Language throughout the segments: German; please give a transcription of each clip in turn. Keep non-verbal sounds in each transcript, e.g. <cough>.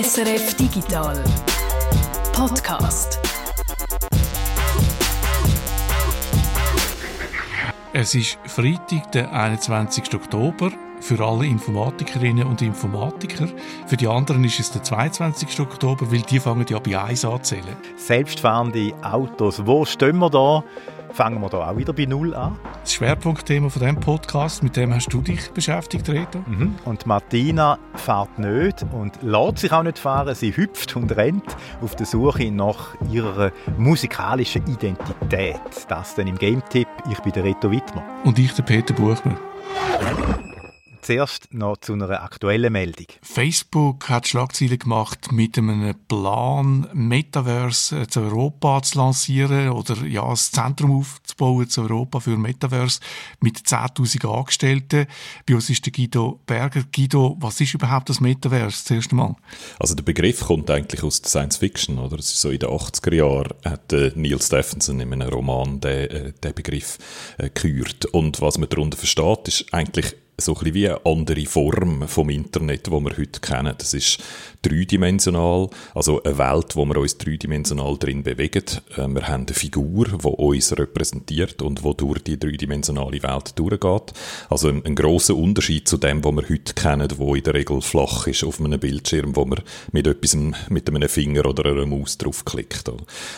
SRF Digital Podcast. Es ist Freitag, der 21. Oktober. Für alle Informatikerinnen und Informatiker. Für die anderen ist es der 22. Oktober, weil die fangen ja bei 1 an zählen. Selbstfahrende Autos, wo stehen wir da? Fangen wir da auch wieder bei Null an? Das Schwerpunktthema von diesem Podcast, mit dem hast du dich beschäftigt, Reto. Mhm. Und Martina fährt nicht und lässt sich auch nicht fahren. Sie hüpft und rennt auf der Suche nach ihrer musikalischen Identität. Das dann im Game-Tipp. Ich bin der Reto Wittmer. Und ich, der Peter Buchmann. Zuerst noch zu einer aktuellen Meldung. Facebook hat Schlagzeilen gemacht mit einem Plan, Metaverse zu Europa zu lancieren oder ja, das Zentrum aufzubauen zu Europa für Metaverse mit 10.000 Angestellten. Bei uns ist der Guido Berger. Guido, was ist überhaupt das Metaverse zuerst einmal? Also der Begriff kommt eigentlich aus der Science Fiction, oder? Es ist so in den 80er Jahren hat äh, Neil Stephenson in einem Roman den, äh, den Begriff äh, gekürt. Und was man darunter versteht, ist eigentlich so ein bisschen wie eine andere Form vom Internet, wo wir heute kennen. Das ist dreidimensional, also eine Welt, wo wir uns dreidimensional drin bewegen. Äh, wir haben eine Figur, die uns repräsentiert und wo durch die dreidimensionale Welt durchgeht. Also ein, ein grosser Unterschied zu dem, was wir heute kennen, wo in der Regel flach ist auf einem Bildschirm, wo man mit etwas, mit einem Finger oder einer Maus draufklickt.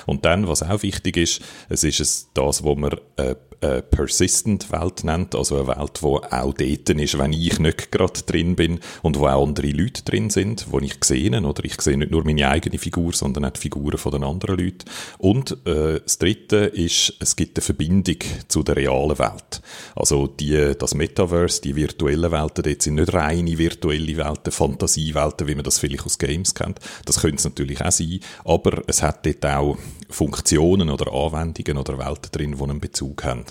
Und dann, was auch wichtig ist, es ist das, was man äh, eine persistent Welt nennt, also eine Welt, wo auch dort ist, wenn ich nicht gerade drin bin und wo auch andere Leute drin sind, wo ich sehe, oder ich sehe nicht nur meine eigene Figur, sondern auch die Figuren von den anderen Leuten. Und äh, das Dritte ist, es gibt eine Verbindung zu der realen Welt. Also die, das Metaverse, die virtuellen Welten, dort sind nicht reine virtuelle Welten, Fantasiewelten, wie man das vielleicht aus Games kennt. Das könnte es natürlich auch sein, aber es hat dort auch Funktionen oder Anwendungen oder Welten drin, die einen Bezug haben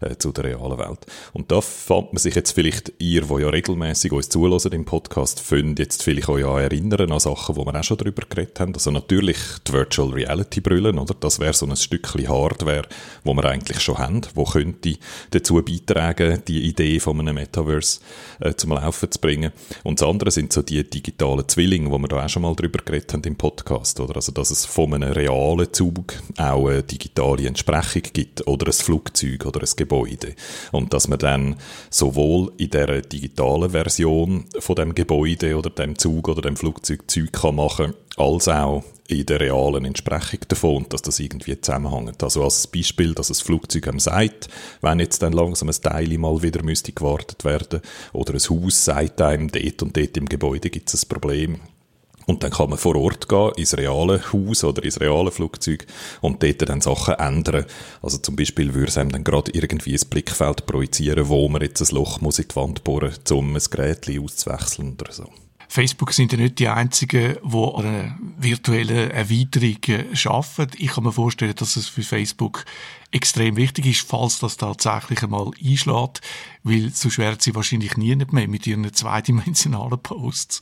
äh, zu der realen Welt. Und da fand man sich jetzt vielleicht, ihr, die ja regelmäßig uns zulassen im Podcast, findet jetzt vielleicht euch an erinnern an Sachen, wo wir auch schon darüber geredet haben. Also natürlich die Virtual Reality Brillen, oder? Das wäre so ein Stückchen Hardware, wo wir eigentlich schon haben, wo könnte dazu beitragen, die Idee von einem Metaverse äh, zum Laufen zu bringen. Und das andere sind so die digitalen Zwillinge, wo wir da auch schon mal drüber geredet haben im Podcast, oder? Also, dass es von einem realen Zug auch eine digitale Entsprechung gibt oder ein Flugzeug oder ein Gebäude. Und dass man dann sowohl in der digitalen Version von dem Gebäude oder dem Zug oder dem Flugzeug Zeug kann machen, als auch in der realen Entsprechung davon und dass das irgendwie zusammenhängt. Also als Beispiel, dass das Flugzeug am sagt, wenn jetzt dann langsam ein Teil mal wieder müsste gewartet werden oder ein Haus sagt einem, dort und dort im Gebäude gibt es ein Problem, und dann kann man vor Ort gehen, ins reale Haus oder ins reale Flugzeug und dort dann Sachen ändern. Also zum Beispiel würde es einem dann gerade irgendwie ein Blickfeld projizieren, wo man jetzt ein Loch muss in die Wand bohren muss, um ein Gerät auszuwechseln oder so. Facebook sind ja nicht die einzigen, die eine virtuelle Erweiterung schaffen. Ich kann mir vorstellen, dass es für Facebook extrem wichtig ist, falls das tatsächlich einmal einschlägt, weil sonst werden sie wahrscheinlich nie mehr mit ihren zweidimensionalen Posts.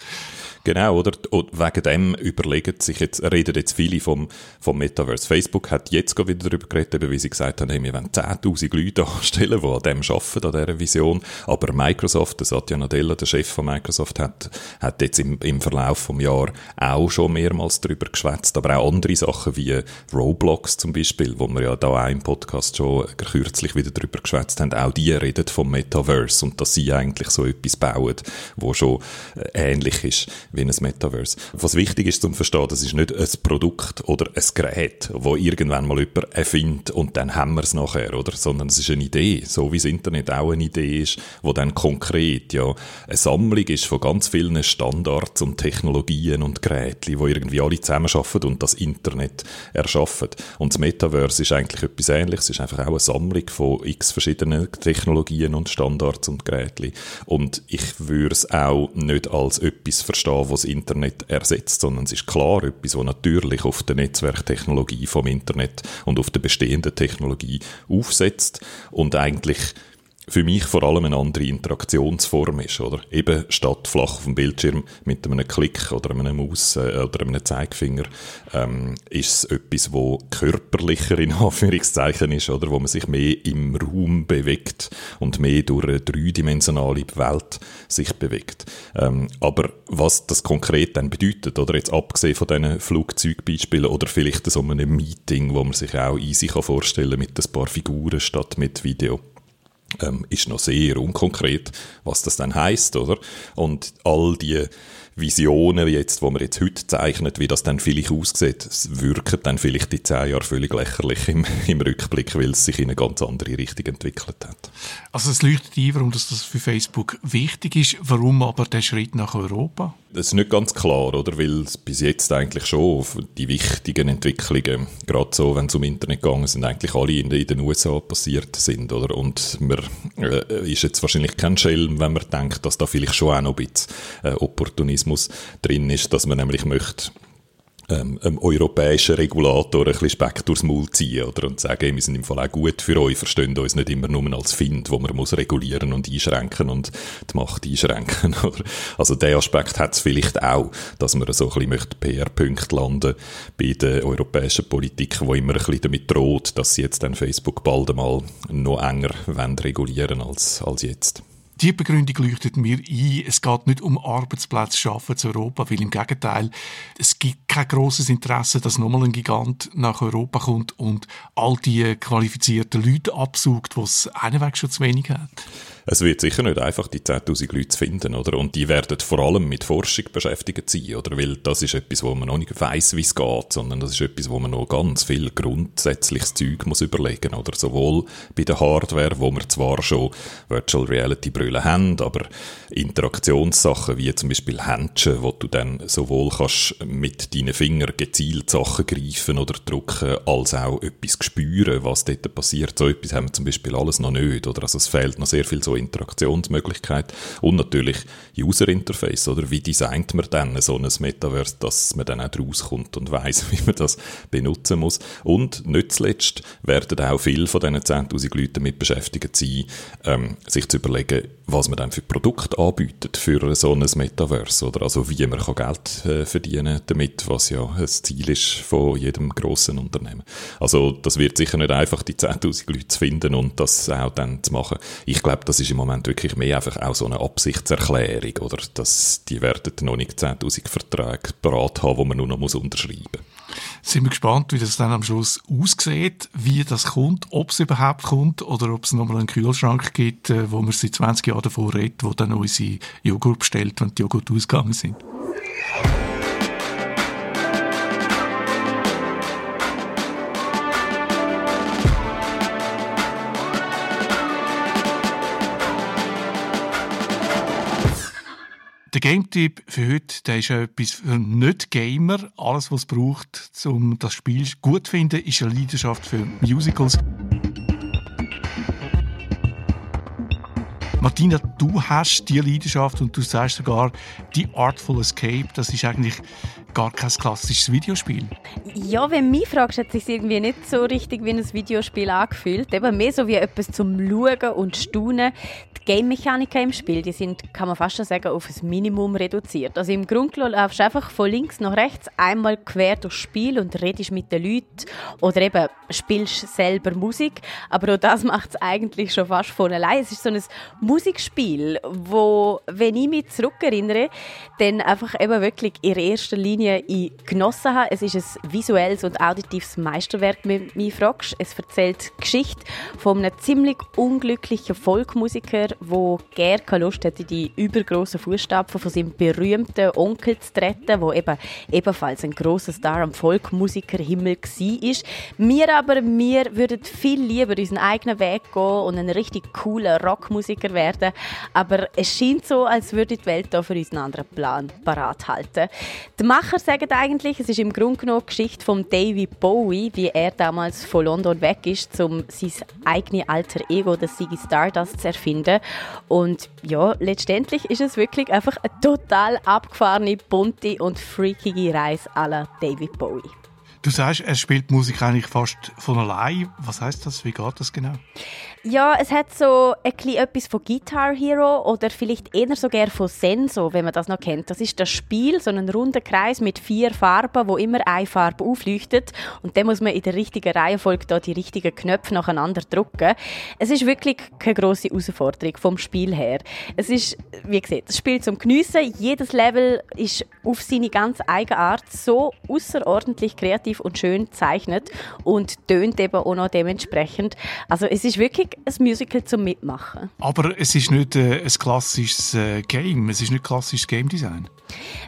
Genau, oder? Und wegen dem überlegen sich jetzt, reden jetzt viele vom, vom Metaverse. Facebook hat jetzt wieder darüber geredet, wie sie gesagt haben, hey, wir wollen 10.000 Leute <laughs> anstellen, die an dem arbeiten, an dieser Vision. Aber Microsoft, der Satya Nadella, der Chef von Microsoft, hat, hat jetzt im, im Verlauf des Jahres auch schon mehrmals darüber geschwätzt, aber auch andere Sachen wie Roblox zum Beispiel, wo wir ja da auch im Podcast schon kürzlich wieder darüber geschwätzt haben, auch die reden vom Metaverse und dass sie eigentlich so etwas bauen, wo schon äh, ähnlich ist wie ein Metaverse. Was wichtig ist zum Verstehen, das ist nicht ein Produkt oder ein Gerät, wo irgendwann mal jemand erfindet und dann haben wir es nachher, oder? Sondern es ist eine Idee, so wie das Internet auch eine Idee ist, wo dann konkret ja eine Sammlung ist von ganz vielen Standards und Technologien und Geräten, wo irgendwie alle zusammenarbeiten und das Internet erschaffen. Und das Metaverse ist eigentlich etwas ähnlich. Es ist einfach auch eine Sammlung von x verschiedenen Technologien und Standards und Geräten. Und ich würde es auch nicht als etwas verstehen, was das Internet ersetzt, sondern es ist klar etwas, was natürlich auf der Netzwerktechnologie vom Internet und auf der bestehenden Technologie aufsetzt und eigentlich für mich vor allem eine andere Interaktionsform ist, oder? Eben statt flach auf dem Bildschirm mit einem Klick oder einem Maus äh, oder einem Zeigefinger ähm, ist es etwas, wo körperlicher in <laughs> Anführungszeichen ist, oder? Wo man sich mehr im Raum bewegt und mehr durch eine dreidimensionale Welt sich bewegt. Ähm, aber was das konkret dann bedeutet, oder jetzt abgesehen von diesen Flugzeugbeispielen oder vielleicht so einem Meeting, wo man sich auch easy vorstellen kann mit ein paar Figuren statt mit Video ähm, ist noch sehr unkonkret, was das dann heißt, oder? Und all die Visionen jetzt, wo man jetzt heute zeichnet, wie das dann vielleicht aussieht, wirken dann vielleicht die zehn Jahre völlig lächerlich im, <laughs> im Rückblick, weil es sich in eine ganz andere Richtung entwickelt hat. Also es leuchtet ein, warum das für Facebook wichtig ist, warum aber der Schritt nach Europa? Das ist nicht ganz klar, oder? Weil bis jetzt eigentlich schon die wichtigen Entwicklungen, gerade so, wenn es um Internet gegangen sind, eigentlich alle in, in den USA passiert sind, oder? Und man äh, ist jetzt wahrscheinlich kein Schelm, wenn man denkt, dass da vielleicht schon auch noch ein bisschen äh, Opportunismus drin ist, dass man nämlich möchte ähm, einem europäischen Regulator ein bisschen Speck durchs Maul ziehen oder, und sagen, wir sind im Fall auch gut für euch, verstehen uns nicht immer nur als Find, wo man muss regulieren und einschränken und die Macht einschränken. <laughs> Oder? Also der Aspekt hat es vielleicht auch, dass man so ein bisschen PR-Punkte landen bei der europäischen Politik, wo immer ein bisschen damit droht, dass sie jetzt dann Facebook bald einmal noch enger regulieren als, als jetzt. Die Begründung leuchtet mir ein. Es geht nicht um Arbeitsplätze schaffen zu Europa, weil im Gegenteil, es gibt kein großes Interesse, dass nochmal ein Gigant nach Europa kommt und all die qualifizierten Leute absucht, was einen Weg schon zu wenig hat es wird sicher nicht einfach, die 10.000 Leute zu finden, oder? Und die werden vor allem mit Forschung beschäftigt sein, oder? Weil das ist etwas, wo man noch nicht weiss, wie es geht, sondern das ist etwas, wo man noch ganz viel grundsätzliches Zeug muss überlegen, oder? Sowohl bei der Hardware, wo wir zwar schon Virtual Reality Brille haben, aber Interaktionssachen wie zum Beispiel Händchen, wo du dann sowohl kannst mit deinen Fingern gezielt Sachen greifen oder drücken, als auch etwas spüren, was dort passiert. So etwas haben wir zum Beispiel alles noch nicht, oder? Also es fehlt noch sehr viel so Interaktionsmöglichkeit und natürlich User Interface, oder? Wie designt man dann so ein Metaverse, dass man dann auch rauskommt und weiß, <laughs> wie man das benutzen muss. Und nicht zuletzt werden auch viele von diesen 10.000 Leuten damit beschäftigt sein, ähm, sich zu überlegen, was man dann für Produkte anbietet für so ein Metaverse, oder? Also wie man kann Geld äh, verdienen damit, was ja ein Ziel ist von jedem grossen Unternehmen. Also das wird sicher nicht einfach, die 10.000 Leute zu finden und das auch dann zu machen. Ich glaube, das ist im Moment wirklich mehr einfach auch so eine Absichtserklärung, oder? Dass die werden noch nicht 10.000 Verträge parat haben, die man nur noch muss unterschreiben muss. Sind wir gespannt, wie das dann am Schluss aussieht, wie das kommt, ob es überhaupt kommt oder ob es nochmal einen Kühlschrank gibt, äh, wo man seit 20 Jahren davor redet, wo dann unsere Joghurt bestellt, wenn die Joghurt ausgegangen sind. Game-Tipp für heute der ist etwas für Nicht-Gamer. Alles, was es braucht, um das Spiel gut zu finden, ist eine Leidenschaft für Musicals. Martina, du hast die Leidenschaft und du sagst sogar, die Artful Escape, das ist eigentlich gar kein klassisches Videospiel. Ja, wenn mich fragst, hat es sich irgendwie nicht so richtig wie ein Videospiel angefühlt. Eben mehr so wie etwas zum Schauen und Staunen. Die Game-Mechaniken im Spiel, die sind, kann man fast schon sagen, auf ein Minimum reduziert. Also im Grunde laufst du einfach von links nach rechts einmal quer durchs Spiel und redest mit den Leuten oder eben spielst selber Musik. Aber auch das macht es eigentlich schon fast von allein. Es ist so ein Musikspiel, wo, wenn ich mich zurückerinnere, dann einfach eben wirklich in erster Linie Linie ich genossen habe. Es ist ein visuelles und auditives Meisterwerk, wenn du mich fragst. Es erzählt die Geschichte von einem ziemlich unglücklichen Folkmusiker, der gerne Lust hatte, in die übergroßen Fußstapfen von seinem berühmten Onkel zu treten, der eben ebenfalls ein großer Star am Folkmusikerhimmel war. Wir aber, wir würden viel lieber unseren eigenen Weg gehen und ein richtig cooler Rockmusiker werden. Aber es scheint so, als würde die Welt da für uns einen anderen Plan parat halten. Die Macher Macher sagen eigentlich, es ist im Grunde genommen die Geschichte von David Bowie, wie er damals von London weg ist, um sein eigenes alter Ego, das Ziggy Stardust, zu erfinden. Und ja, letztendlich ist es wirklich einfach eine total abgefahrene, bunte und freakige Reise aller David Bowie. Du sagst, er spielt Musik eigentlich fast von allein. Was heißt das? Wie geht das genau? Ja, es hat so ein etwas von Guitar Hero oder vielleicht eher sogar von Senso, wenn man das noch kennt. Das ist das Spiel, so ein runder Kreis mit vier Farben, wo immer eine Farbe aufleuchtet und dann muss man in der richtigen Reihenfolge da die richtigen Knöpfe nacheinander drücken. Es ist wirklich keine große Herausforderung vom Spiel her. Es ist, wie gesagt, das Spiel zum Geniessen. Jedes Level ist auf seine ganz eigene Art so außerordentlich kreativ und schön gezeichnet und tönt eben auch noch dementsprechend. Also es ist wirklich ein Musical zum Mitmachen. Aber es ist nicht äh, ein klassisches äh, Game, es ist nicht klassisches Game Design.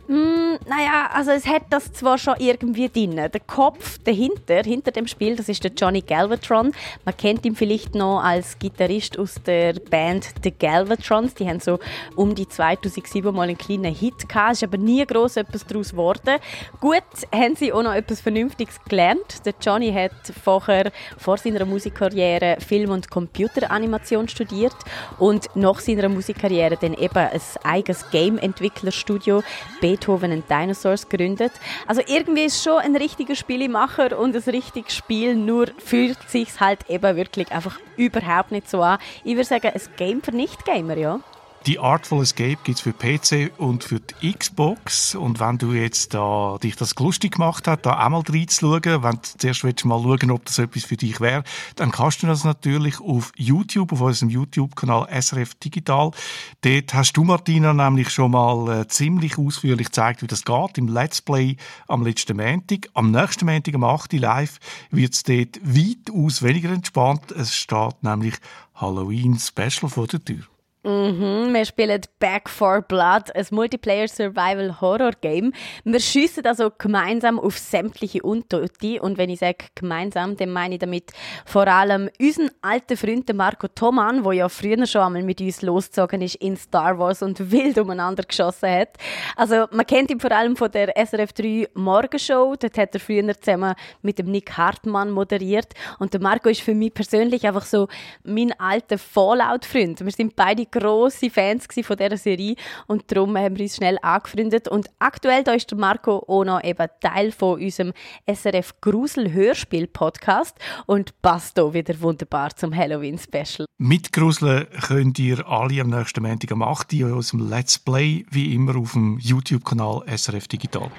Mm, naja, also es hat das zwar schon irgendwie drin. Der Kopf dahinter, hinter dem Spiel, das ist der Johnny Galvatron. Man kennt ihn vielleicht noch als Gitarrist aus der Band The Galvatrons. Die haben so um die 2007 mal einen kleinen Hit gehabt. Es ist aber nie groß etwas daraus geworden. Gut, haben sie auch noch etwas Vernünftiges gelernt. Der Johnny hat vorher, vor seiner Musikkarriere Film- und Computeranimation studiert und nach seiner Musikkarriere dann eben ein eigenes Game-Entwicklerstudio Beethoven and Dinosaurs gegründet. Also irgendwie ist schon ein richtiger Spielemacher und ein richtiges Spiel, nur fühlt sich halt eben wirklich einfach überhaupt nicht so an. Ich würde sagen, ein Game für Nicht-Gamer, ja. Die Artful Escape gibt es für PC und für die Xbox. Und wenn du jetzt da, dich das lustig gemacht hast, da einmal reinzuschauen, wenn du zuerst willst mal schauen, ob das etwas für dich wäre, dann kannst du das natürlich auf YouTube, auf unserem YouTube-Kanal SRF Digital. Dort hast du, Martina, nämlich schon mal äh, ziemlich ausführlich gezeigt, wie das geht, im Let's Play am letzten Montag. Am nächsten Montag, am 8. live, wird es dort weitaus weniger entspannt. Es steht nämlich Halloween Special vor der Tür. Mhm, wir spielen Back for Blood, ein Multiplayer Survival Horror Game. Wir schiessen also gemeinsam auf sämtliche Untote. Und wenn ich sage gemeinsam, dann meine ich damit vor allem unseren alten Freund Marco Thoman, der ja früher schon einmal mit uns losgezogen ist in Star Wars und wild umeinander geschossen hat. Also man kennt ihn vor allem von der SRF 3 Morgenshow. Dort hat er früher zusammen mit dem Nick Hartmann moderiert. Und der Marco ist für mich persönlich einfach so mein alter Fallout-Freund. Wir sind beide grosse Fans von dieser Serie und darum haben wir uns schnell angefreundet. Und aktuell da ist Marco noch eben Teil von unserem SRF Grusel Hörspiel Podcast und passt hier wieder wunderbar zum Halloween Special. Mitgruseln könnt ihr alle am nächsten Montag am 8. Uhr aus dem Let's Play, wie immer auf dem YouTube-Kanal SRF Digital.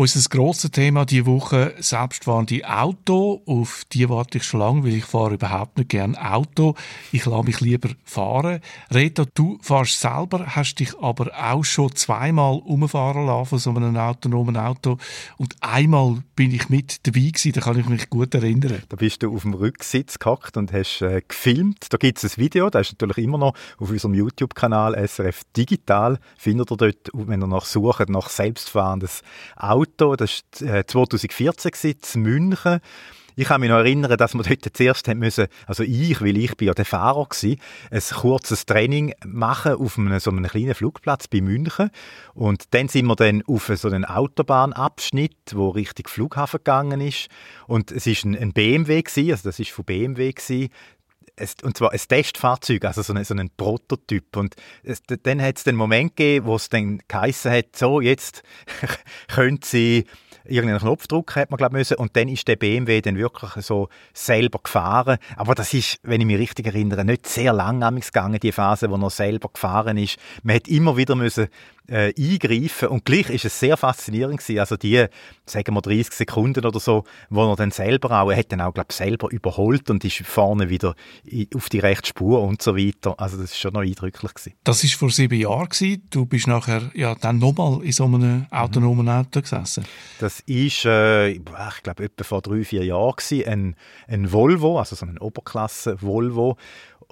Unser grosses Thema diese Woche selbstfahrende Auto. Auf die warte ich schon lange, weil ich fahre überhaupt nicht gerne Auto. Ich lasse mich lieber fahren. Rita, du fährst selber, hast dich aber auch schon zweimal umfahren lassen von so einem autonomen Auto. Und einmal bin ich mit dabei gewesen, da kann ich mich gut erinnern. Da bist du auf dem Rücksitz gehockt und hast äh, gefilmt. Da gibt es ein Video, das ist natürlich immer noch auf unserem YouTube-Kanal SRF Digital. Findet ihr dort, wenn ihr nach sucht, nach selbstfahrendes Auto Auto. Das war 2014 in München. Ich kann mich noch erinnern, dass wir dort zuerst haben müssen, also ich, weil ich bin ja der Fahrer war, ein kurzes Training machen auf einem, so einem kleinen Flugplatz bei München. Und dann sind wir dann auf so einen Autobahnabschnitt, wo Richtung Flughafen gegangen ist. Und es ist ein, ein BMW gewesen, also das ist von BMW gewesen und zwar ein Testfahrzeug, also so ein, so ein Prototyp. Und es, dann hat es den Moment gegeben, wo es dann geheissen hat, so, jetzt <laughs> können Sie irgendeinen Knopf drücken, hat man glaube müssen. Und dann ist der BMW dann wirklich so selber gefahren. Aber das ist, wenn ich mich richtig erinnere, nicht sehr lang gegangen, die Phase, wo er selber gefahren ist. Man hat immer wieder müssen äh, eingreifen. Und gleich ist es sehr faszinierend gewesen. Also die, sagen wir 30 Sekunden oder so, wo er dann selber auch, er hat dann auch, glaube selber überholt und ist vorne wieder auf die rechte Spur und so weiter. Also das ist schon noch eindrücklich gewesen. Das ist vor sieben Jahren gewesen. Du bist nachher ja dann nochmal in so einem autonomen Auto gesessen. Das ist, äh, ich glaube, etwa vor drei, vier Jahren gewesen. Ein, ein Volvo, also so ein Oberklasse Volvo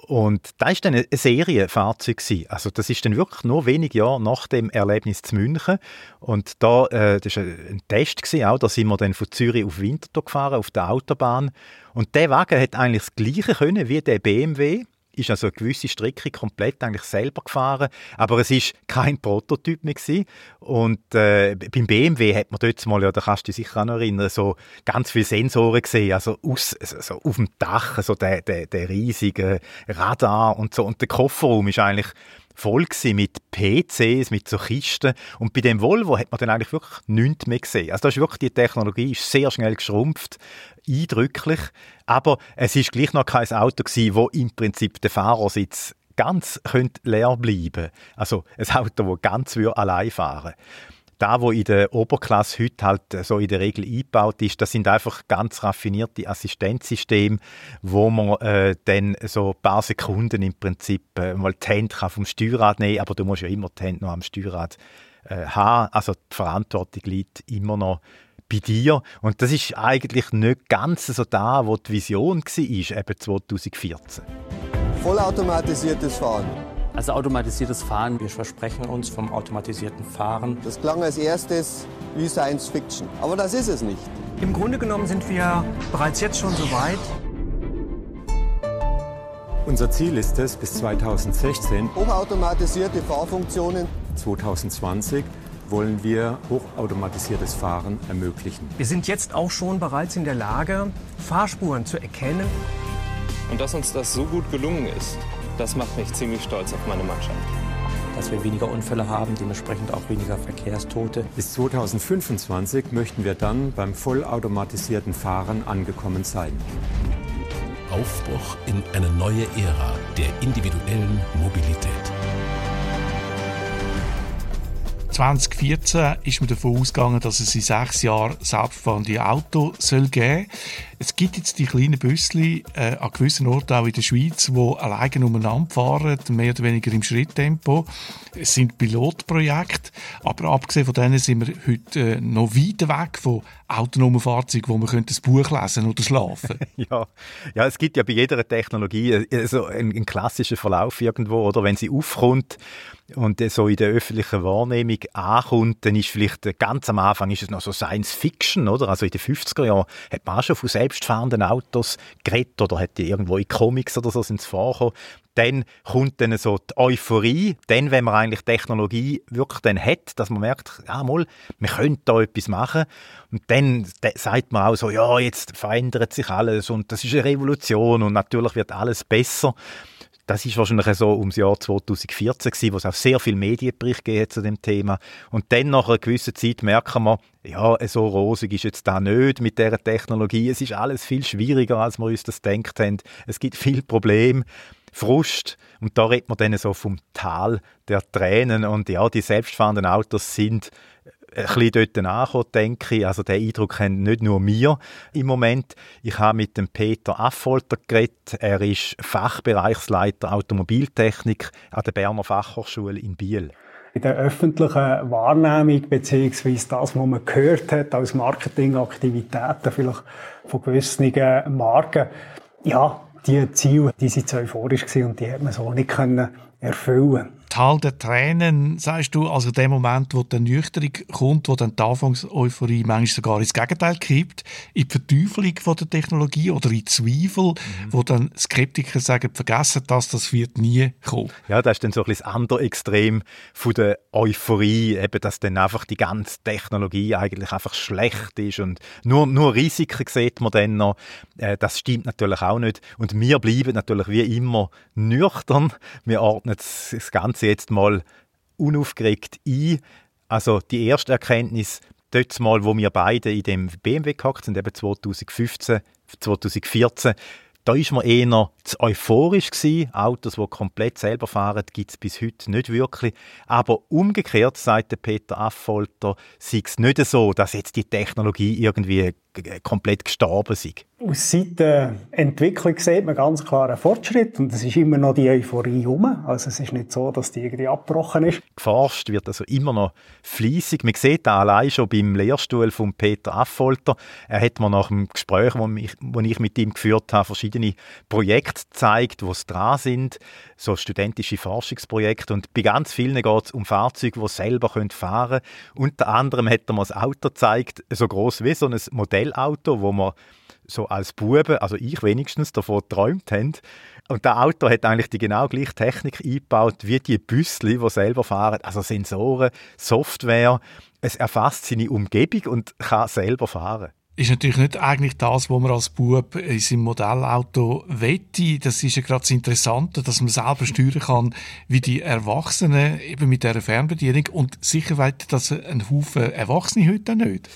und da ist dann ein Serienfahrzeug Also das ist dann wirklich nur wenige Jahre nach dem Erlebnis zu München. Und da, äh, das war ein Test auch. Da sind wir dann von Zürich auf Winterthur gefahren, auf der Autobahn. Und der Wagen hat eigentlich das Gleiche können wie der BMW. Ist also eine gewisse Strecke komplett eigentlich selber gefahren, aber es ist kein Prototyp mehr gewesen. Und äh, beim BMW hat man dort mal, ja, da kannst du dich sicher auch noch erinnern, so ganz viele Sensoren gesehen, also aus, so auf dem Dach, so der, der, der riesige Radar und so. Und der Kofferraum ist eigentlich voll mit PCs, mit so Kisten. Und bei dem Volvo hat man dann eigentlich wirklich nichts mehr gesehen. Also da ist wirklich die Technologie ist sehr schnell geschrumpft, eindrücklich. Aber es ist gleich noch kein Auto gewesen, wo im Prinzip der Fahrersitz ganz könnte leer bleiben. Also ein Auto, das ganz allein fahren da, wo in der Oberklasse heute halt so in der Regel eingebaut ist, das sind einfach ganz raffinierte Assistenzsysteme, wo man äh, dann so ein paar Sekunden im Prinzip äh, mal die Hände vom Steuerrad nehmen, aber du musst ja immer die Hände noch am Steuerrad äh, haben. Also die Verantwortung liegt immer noch bei dir. Und das ist eigentlich nicht ganz so da, wo die Vision war, eben 2014. Vollautomatisiertes Fahren. Also automatisiertes Fahren, wir versprechen uns vom automatisierten Fahren. Das klang als erstes wie Science Fiction, aber das ist es nicht. Im Grunde genommen sind wir bereits jetzt schon so weit. Unser Ziel ist es, bis 2016 hochautomatisierte Fahrfunktionen. 2020 wollen wir hochautomatisiertes Fahren ermöglichen. Wir sind jetzt auch schon bereits in der Lage, Fahrspuren zu erkennen. Und dass uns das so gut gelungen ist, das macht mich ziemlich stolz auf meine Mannschaft. Dass wir weniger Unfälle haben, dementsprechend auch weniger Verkehrstote. Bis 2025 möchten wir dann beim vollautomatisierten Fahren angekommen sein. Aufbruch in eine neue Ära der individuellen Mobilität. 2014 ist man davon ausgegangen, dass es in sechs Jahren selbstfahrende Auto soll geben Es gibt jetzt die kleinen Büssli äh, an gewissen Orten auch in der Schweiz, die alleine umeinander fahren, mehr oder weniger im Schritttempo. Es sind Pilotprojekte, aber abgesehen von denen sind wir heute äh, noch weit weg von autonomen Fahrzeugen, wo man könnte ein Buch lesen oder schlafen. <laughs> ja. ja, es gibt ja bei jeder Technologie äh, so einen, einen klassischen Verlauf irgendwo, oder wenn sie aufkommt, und so in der öffentlichen Wahrnehmung ankommt, dann ist vielleicht ganz am Anfang ist es noch so Science Fiction, oder? Also in den 50er Jahren hat man schon von selbstfahrenden Autos geredet oder hat die irgendwo in Comics oder so sind vorgekommen. Dann kommt dann so die Euphorie, dann, wenn man eigentlich Technologie wirklich dann hat, dass man merkt, ja mal, wir können da etwas machen. Und dann sagt man auch so, ja, jetzt verändert sich alles und das ist eine Revolution und natürlich wird alles besser. Das ist wahrscheinlich so ums Jahr 2014 gewesen, wo es auch sehr viel Medienbericht gegeben zu dem Thema. Und dann nach einer gewissen Zeit merken wir, ja, so rosig ist jetzt da nicht mit der Technologie. Es ist alles viel schwieriger, als wir uns das gedacht haben. Es gibt viel Probleme. Frust. Und da redet man dann so vom Tal der Tränen. Und ja, die selbstfahrenden Autos sind ein bisschen dort angekommen, denke ich. Also den Eindruck haben nicht nur wir im Moment. Ich habe mit dem Peter Affolter geredet. Er ist Fachbereichsleiter Automobiltechnik an der Berner Fachhochschule in Biel. In der öffentlichen Wahrnehmung beziehungsweise das, was man gehört hat als Marketingaktivitäten vielleicht von gewissen Marken, ja, die Ziele, die sind euphorisch gewesen und die hat man so nicht können erfüllen Tal der Tränen, sagst du, also der Moment, wo die Ernüchterung kommt, wo dann die Anfangseuphorie manchmal sogar ins Gegenteil kippt, in die Verteufelung von der Technologie oder in Zweifel, mhm. wo dann Skeptiker sagen, vergessen das, das wird nie kommen. Ja, das ist dann so ein bisschen das andere Extrem von der Euphorie, eben, dass dann einfach die ganze Technologie eigentlich einfach schlecht ist und nur, nur Risiken sieht man dann noch. Äh, das stimmt natürlich auch nicht. Und wir bleiben natürlich wie immer nüchtern. Wir ordnen das Ganze jetzt mal unaufgeregt ein. Also die erste Erkenntnis, dort mal, wo wir beide in dem BMW gehackt sind, eben 2015, 2014, da ist man eher zu euphorisch gewesen. Autos, die komplett selber fahren, gibt es bis heute nicht wirklich. Aber umgekehrt, sagt Peter Affolter, sei es nicht so, dass jetzt die Technologie irgendwie komplett gestorben ist. Aus Seite der Entwicklung sieht man ganz klar einen Fortschritt und es ist immer noch die Euphorie herum. Also es ist nicht so, dass die irgendwie abgebrochen ist. Geforscht wird also immer noch fließig. Man sieht da allein schon beim Lehrstuhl von Peter Affolter. Er hat mir nach dem Gespräch, das ich mit ihm geführt habe, verschiedene Projekte gezeigt, wo es dran sind, so studentische Forschungsprojekte und bei ganz vielen geht es um Fahrzeuge, die selber fahren können. Unter anderem hat er mir ein Auto gezeigt, so groß wie so ein Modell Modellauto, wo man so als Buben, also ich wenigstens, davon geträumt haben. Und der Auto hat eigentlich die genau gleiche Technik eingebaut wie die Büssli, die selber fahren. Also Sensoren, Software. Es erfasst seine Umgebung und kann selber fahren ist natürlich nicht eigentlich das, was man als Bub in seinem Modellauto wette. Das ist ja gerade das Interessante, dass man selber steuern kann, wie die Erwachsenen eben mit dieser Fernbedienung. Und sicher wette das ein Haufen Erwachsene heute nicht.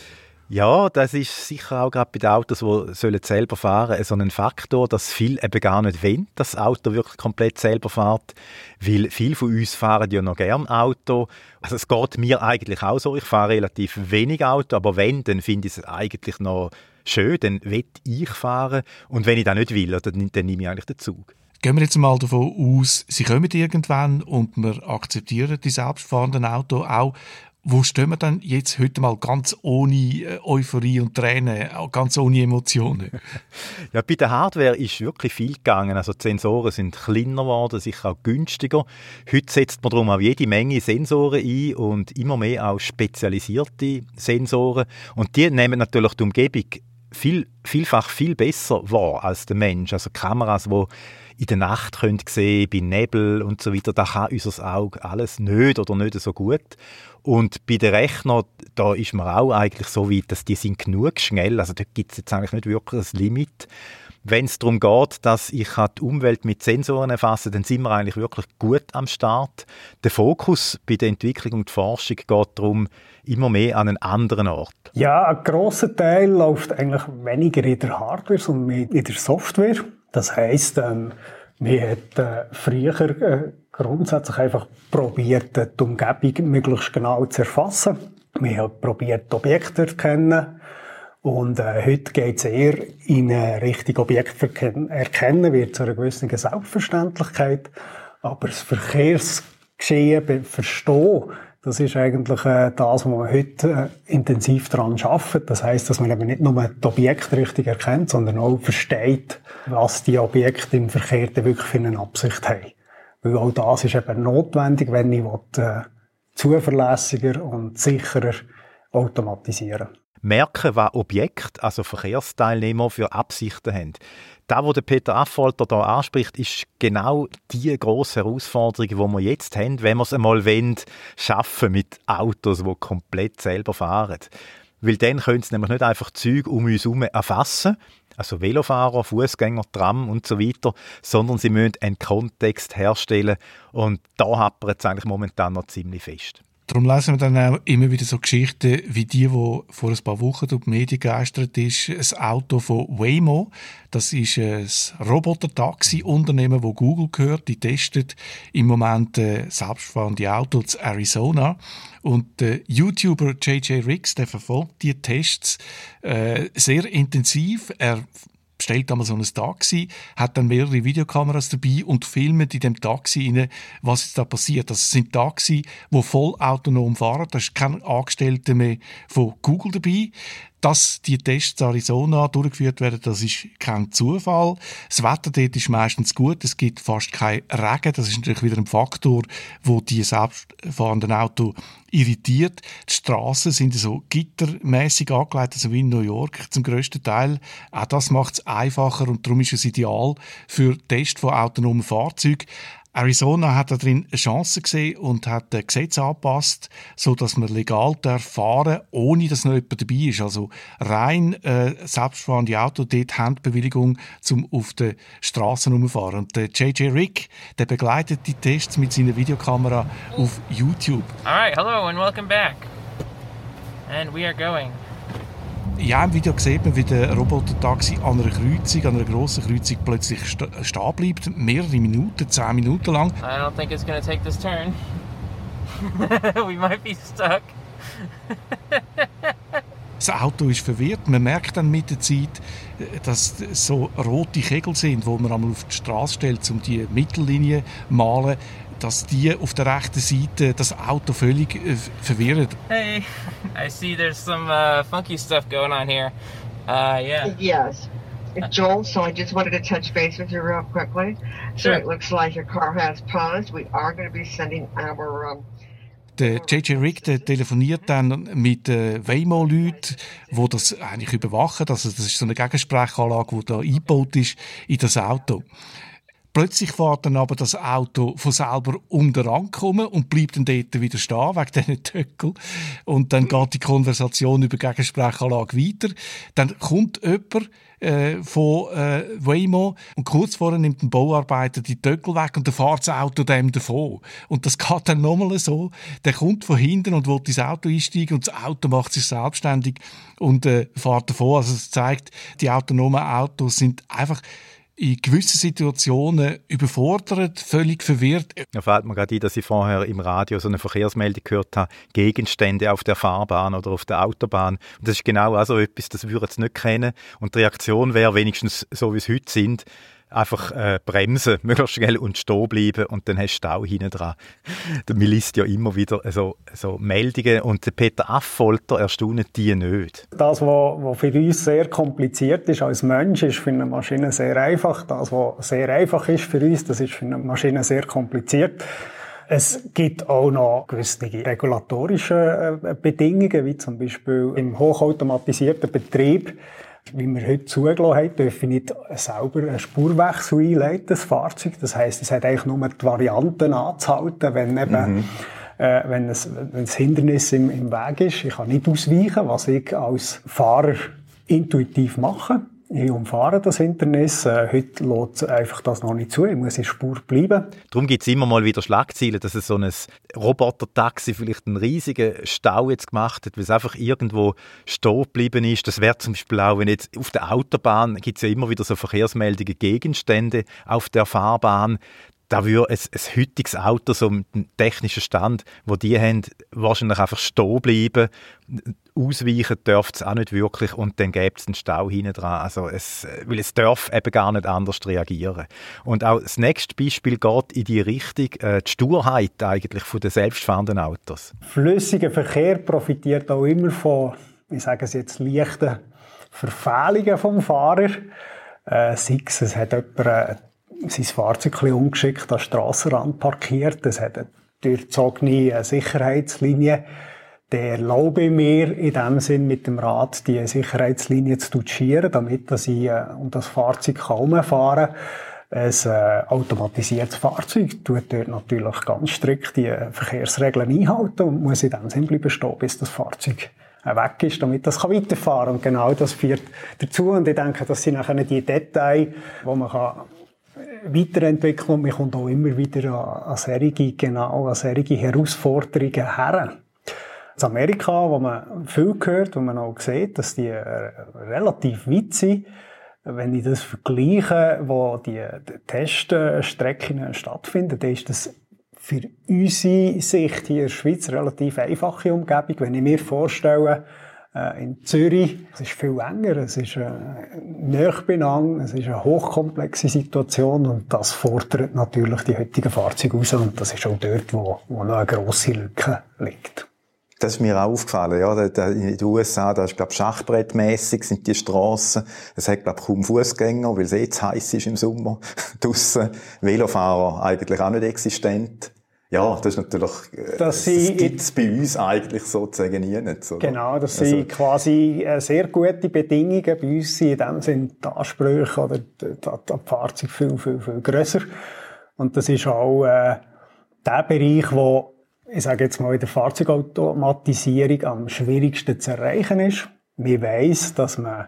Ja, das ist sicher auch gerade bei den Autos, die sollen selber fahren, so ein Faktor, dass viel eben gar nicht wollen, dass das Auto wirklich komplett selber fährt, weil viele von uns fahren ja noch gern Auto. Also es geht mir eigentlich auch so, ich fahre relativ wenig Auto, aber wenn, dann finde ich es eigentlich noch schön, dann will ich fahren und wenn ich das nicht will, dann, dann nehme ich eigentlich den Zug. Gehen wir jetzt mal davon aus, sie kommen irgendwann und wir akzeptieren die selbstfahrenden Autos auch. Wo stehen wir dann jetzt heute mal ganz ohne äh, Euphorie und Tränen, ganz ohne Emotionen? <laughs> ja, bei der Hardware ist wirklich viel gegangen. Also die Sensoren sind kleiner geworden, sicher auch günstiger. Heute setzt man darum auch jede Menge Sensoren ein und immer mehr auch spezialisierte Sensoren. Und die nehmen natürlich die Umgebung viel, vielfach viel besser wahr als der Mensch. Also Kameras, die in der Nacht können sehen, bei Nebel und so weiter, da kann unser Auge alles nicht oder nicht so gut. Und bei den Rechnern, da ist man auch eigentlich so weit, dass die sind genug schnell. Also da gibt es jetzt eigentlich nicht wirklich ein Limit. Wenn es darum geht, dass ich die Umwelt mit Sensoren erfasse, dann sind wir eigentlich wirklich gut am Start. Der Fokus bei der Entwicklung und Forschung geht darum, immer mehr an einen anderen Ort. Ja, ein grosser Teil läuft eigentlich weniger in der Hardware, sondern in der Software. Das heisst, ähm, wir hat äh, früher äh, grundsätzlich einfach probiert, die Umgebung möglichst genau zu erfassen. Wir haben probiert, Objekte zu erkennen. Und äh, heute geht es eher in Richtung Objekterkennen, wird zu einer gewissen Selbstverständlichkeit. Aber das Verkehrsgeschehen verstehen, das ist eigentlich äh, das, wo man heute äh, intensiv daran arbeitet. Das heißt, dass man eben nicht nur die Objekte richtig erkennt, sondern auch versteht, was die Objekte im Verkehr wirklich für eine Absicht haben. Weil auch das ist eben notwendig, wenn ich will, äh, zuverlässiger und sicherer automatisieren Merken, was Objekte, also Verkehrsteilnehmer, für Absichten haben. Das, was Peter Affolter hier anspricht, ist genau die grosse Herausforderung, die wir jetzt haben, wenn wir es einmal wollen, schaffen mit Autos, die komplett selber fahren. Weil dann können sie nämlich nicht einfach Züge um uns herum erfassen, also Velofahrer, Fußgänger, Tram und so weiter, sondern sie müssen einen Kontext herstellen und da hapert es eigentlich momentan noch ziemlich fest. Darum lesen wir dann auch immer wieder so Geschichten wie die, wo vor ein paar Wochen durch die Medien geistert ist. Ein Auto von Waymo. Das ist ein Roboter-Taxi-Unternehmen, wo Google gehört. Die testet im Moment äh, selbstfahrende Autos in Arizona. Und der YouTuber JJ Riggs, der verfolgt die Tests äh, sehr intensiv. Er stellt einmal so ein Taxi, hat dann mehrere Videokameras dabei und filmt in dem Taxi rein, was jetzt da passiert. Das sind Taxi, die voll autonom fahren. Da ist kein Angestellter mehr von Google dabei. Dass die Tests in Arizona durchgeführt werden, das ist kein Zufall. Das Wetter dort ist meistens gut, es gibt fast kein Regen. Das ist natürlich wieder ein Faktor, wo die selbstfahrenden Autos irritiert. Die Straßen sind so gittermäßig angelegt, also wie in New York zum größten Teil. Auch das macht es einfacher und darum ist es ideal für Tests von autonomen Fahrzeugen. Arizona hat da drin eine Chance gesehen und hat das Gesetz angepasst, so dass man legal darf fahren, ohne dass noch jemand dabei ist. Also rein äh, selbstfahrende Auto, dort Handbewilligung zum auf den Straßen rumfahren. Und der JJ Rick, der begleitet die Tests mit seiner Videokamera auf YouTube. Alright, hello and welcome back. And we are going ja, im Video sieht man, wie der Roboter-Taxi an einer Kreuzung, an einer grossen Kreuzung plötzlich st stehen bleibt. Mehrere Minuten, zehn Minuten lang. I don't think it's gonna take this turn. <laughs> We might be stuck. das Auto ist verwirrt. Man merkt dann mit der Zeit, dass so rote Kegel sind, wo man einmal auf die Straße stellt, um die Mittellinie zu malen dass die auf der rechten Seite das Auto völlig äh, verwirren. Hey, I see there's some uh, funky stuff going on here. Uh, yeah. Yes. Joel, so I just wanted to touch base with you real quickly. Sure. So it looks like your car has paused. We are going to be sending our um, Der JJ Rick der telefoniert dann mit äh, Waymo-Leuten, die das eigentlich überwachen. Also das ist so eine Gegensprechanlage, die da eingebaut ist in das Auto. Plötzlich fährt dann aber das Auto von selber unter ankommen und bleibt dann dort wieder stehen, wegen diesen Töckel. Und dann geht die Konversation über Gegensprechanlage weiter. Dann kommt jemand äh, von äh, Waymo und kurz vorher nimmt ein Bauarbeiter die Töckel weg und dann fährt das Auto dem davon. Und das geht dann nochmal so. Der kommt von hinten und will ins Auto einsteigen und das Auto macht sich selbstständig und äh, fährt davon. Also es zeigt, die autonomen Autos sind einfach in gewissen Situationen überfordert, völlig verwirrt. Da fällt mir gerade ein, dass ich vorher im Radio so eine Verkehrsmeldung gehört habe, Gegenstände auf der Fahrbahn oder auf der Autobahn. Und das ist genau also etwas, das würde ich nicht kennen. Und die Reaktion wäre wenigstens so, wie es heute sind, einfach äh, bremsen, <laughs> möglichst schnell und stehen bleiben und dann hast du Stau hinten dran. <laughs> Man liest ja immer wieder so, so Meldungen und der Peter Affolter erstaunt die nicht. Das, was für uns sehr kompliziert ist als Mensch, ist für eine Maschine sehr einfach. Das, was sehr einfach ist für uns, das ist für eine Maschine sehr kompliziert. Es gibt auch noch gewisse regulatorische äh, Bedingungen, wie zum Beispiel im hochautomatisierten Betrieb wie wir heute zugelassen haben, dürfen nicht selber einen Spurwechsel einleiten, das Fahrzeug. Das heisst, es hat eigentlich nur die Varianten anzuhalten, wenn eben, mhm. äh, wenn, es, wenn das Hindernis im, im Weg ist. Ich kann nicht ausweichen, was ich als Fahrer intuitiv mache ich umfahre das Hindernis. Äh, heute lässt einfach das noch nicht zu. Ich muss in Spur bleiben. Darum gibt es immer mal wieder Schlagzeilen, dass es so ein Roboter-Taxi vielleicht einen riesigen Stau jetzt gemacht hat, weil es einfach irgendwo stehen geblieben ist. Das wäre zum Beispiel auch, wenn jetzt auf der Autobahn gibt es ja immer wieder so Verkehrsmeldungen, Gegenstände auf der Fahrbahn da würde ein, ein heutiges Auto, so dem technischen Stand, wo die haben, wahrscheinlich einfach stehen bleiben. Ausweichen dürfte es auch nicht wirklich und dann gäbe es einen Stau hinten dran. Also es, weil es darf eben gar nicht anders reagieren. Und auch das nächste Beispiel geht in die Richtung, äh, die Sturheit eigentlich von den selbstfahrenden Autos. Flüssiger Verkehr profitiert auch immer von, ich sage es jetzt, leichten Verfehlungen vom Fahrer. Äh, sei es, es hat jemand sein Fahrzeug ein ungeschickt an den Strassenrand parkiert. Es hat eine Sicherheitslinie. Der erlaube mir in dem Sinn mit dem Rad die Sicherheitslinie zu touchieren, damit dass ich äh, um das Fahrzeug kaum fahren kann. Ein äh, automatisiertes Fahrzeug tut dort natürlich ganz strikt die Verkehrsregeln einhalten und muss in dem Sinn bleiben stehen, bis das Fahrzeug äh, weg ist, damit das weiterfahren kann. Und genau das führt dazu. Und ich denke, das sind nachher die Details, wo man kann weiterentwickeln und man kommt auch immer wieder an, an solche, genau, an solche Herausforderungen her. In Amerika, wo man viel hört, wo man auch sieht, dass die äh, relativ weit sind, wenn ich das vergleiche, wo die Teststrecken stattfinden, dann ist das für unsere Sicht hier in der Schweiz relativ einfache Umgebung. Wenn ich mir vorstelle, äh, in Zürich. Es ist viel enger, es ist äh, näher beieinander, es ist eine hochkomplexe Situation und das fordert natürlich die heutigen Fahrzeuge aus und das ist auch dort, wo, wo noch eine grosse Lücke liegt. Das ist mir auch aufgefallen, ja. In den USA, da ist, glaub, schachbrettmässig sind die Strassen. Es hat, glaub, kaum Fußgänger, weil es zu heiß ist im Sommer. <laughs> Draussen. Velofahrer eigentlich auch nicht existent. Ja, das ist natürlich, äh, das, das gibt es bei uns eigentlich sozusagen nie nicht. Oder? Genau, das also, sind quasi äh, sehr gute Bedingungen. Bei uns sind in dem sind die Ansprüche oder die, die Fahrzeuge viel, viel, viel grösser. Und das ist auch äh, der Bereich, wo ich sage jetzt mal in der Fahrzeugautomatisierung am schwierigsten zu erreichen ist. Man weiss, dass man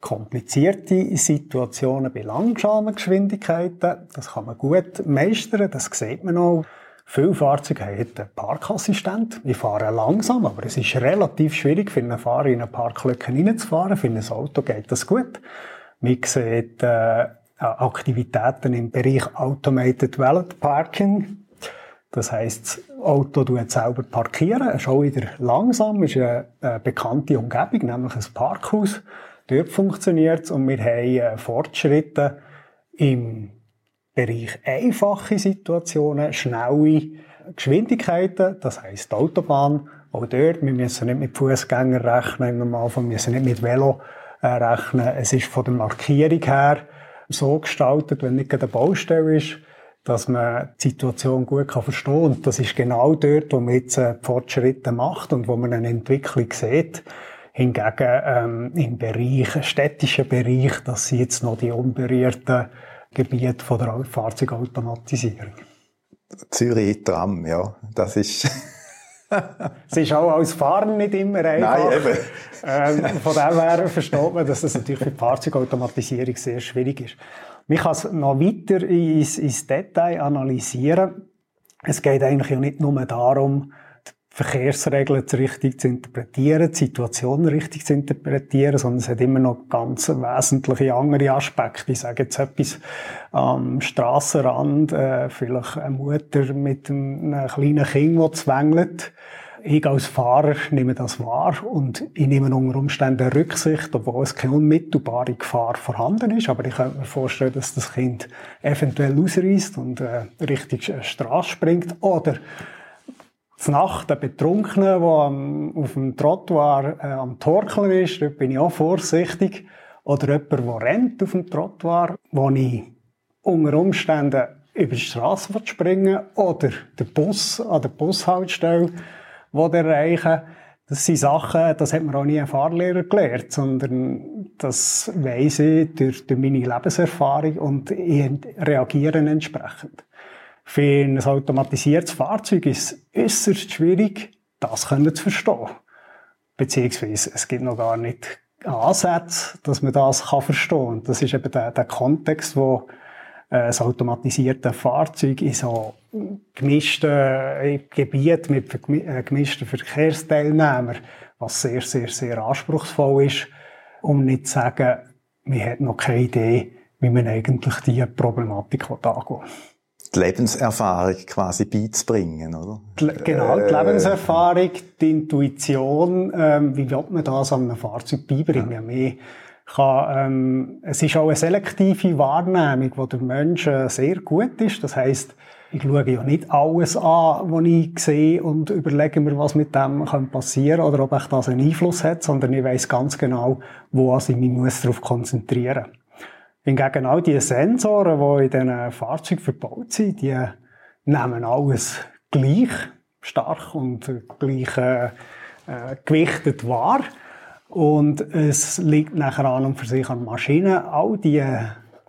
komplizierte Situationen bei langsamen Geschwindigkeiten, das kann man gut meistern, das sieht man auch. Viele Fahrzeuge haben einen Parkassistent. Ich fahre langsam, aber es ist relativ schwierig für einen Fahrer in eine Parklücke hineinzufahren. Für ein Auto geht das gut. Man sieht äh, Aktivitäten im Bereich Automated Valet Parking. Das heisst, das Auto tut selber parkieren, ist auch wieder langsam, ist eine, eine bekannte Umgebung, nämlich ein Parkhaus. Dort funktioniert es und wir haben äh, Fortschritte im Bereich einfache Situationen, schnelle Geschwindigkeiten, das heisst die Autobahn, auch dort, wir müssen nicht mit Fußgängern rechnen, im Normalfall, wir müssen nicht mit Velo äh, rechnen. Es ist von der Markierung her so gestaltet, wenn nicht eine Baustelle ist, dass man die Situation gut kann verstehen. Und das ist genau dort, wo man jetzt äh, Fortschritte macht und wo man eine Entwicklung sieht. Hingegen ähm, im Bereich, städtischen Bereich, das sind jetzt noch die unberührten Gebiete von der Fahrzeugautomatisierung. Zürich Tram, ja, das ist... <laughs> es ist auch als Fahren nicht immer einfach. Nein, eben. Ähm, von dem her versteht man, dass das natürlich für die Fahrzeugautomatisierung sehr schwierig ist. Man kann es noch weiter ins, ins Detail analysieren. Es geht eigentlich ja nicht nur darum, Verkehrsregeln richtig zu interpretieren, die Situation richtig zu interpretieren, sondern es hat immer noch ganz wesentliche andere Aspekte. Ich sage jetzt etwas am Strassenrand, äh, vielleicht eine Mutter mit einem kleinen Kind, das zwängelt. Ich als Fahrer nehme das wahr und ich nehme unter Umständen Rücksicht, obwohl es keine unmittelbare Gefahr vorhanden ist. Aber ich könnte mir vorstellen, dass das Kind eventuell ausreißt und äh, richtig Straße springt oder Nacht ein Betrunkener, der auf dem Trottoir äh, am Torkeln ist, dort bin ich auch vorsichtig. Oder jemand, der rennt auf dem Trottoir, wo ich unter Umständen über die Straße springen Oder der Bus an der Bushaltestelle erreichen Das sind Sachen, das hat mir auch nie ein Fahrlehrer gelernt, sondern das weiss ich durch, durch meine Lebenserfahrung und ich reagiere entsprechend. Für ein automatisiertes Fahrzeug ist es äußerst schwierig, das können zu verstehen. Beziehungsweise es gibt noch gar nicht Ansätze, dass man das kann verstehen kann. Das ist eben der, der Kontext, wo äh, das automatisierte Fahrzeug in so gemischten äh, Gebiet mit äh, gemischten Verkehrsteilnehmern, was sehr, sehr, sehr anspruchsvoll ist, um nicht zu sagen, man hat noch keine Idee, wie man eigentlich diese Problematik angehen will die Lebenserfahrung quasi beizubringen, oder? Genau, die äh, Lebenserfahrung, die Intuition, ähm, wie wird man das an einem Fahrzeug beibringen? Ja. Mehr kann, ähm, es ist auch eine selektive Wahrnehmung, wo der Mensch äh, sehr gut ist. Das heißt, ich schaue ja nicht alles an, was ich sehe und überlege mir, was mit dem passieren kann oder ob ich das einen Einfluss hat, sondern ich weiß ganz genau, wo ich mich darauf konzentrieren muss. Hingegen all die Sensoren, die in diesen Fahrzeugen verbaut sind, die nehmen alles gleich stark und gleich äh, äh, gewichtet wahr. Und es liegt nachher an und für sich an Maschinen, all die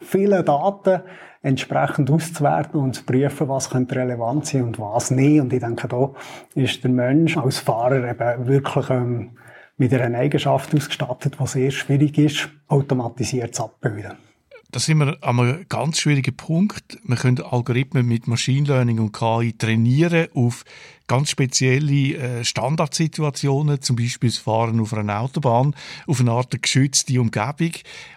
vielen Daten entsprechend auszuwerten und zu prüfen, was könnte relevant sein und was nicht. Und ich denke, da ist der Mensch als Fahrer eben wirklich ähm, mit einer Eigenschaft ausgestattet, die sehr schwierig ist, automatisiert zu abbilden. Da sind wir an einem ganz schwierigen Punkt. Wir können Algorithmen mit Machine Learning und KI trainieren auf ganz spezielle äh, Standardsituationen, zum Beispiel das Fahren auf einer Autobahn, auf eine Art geschützte Umgebung.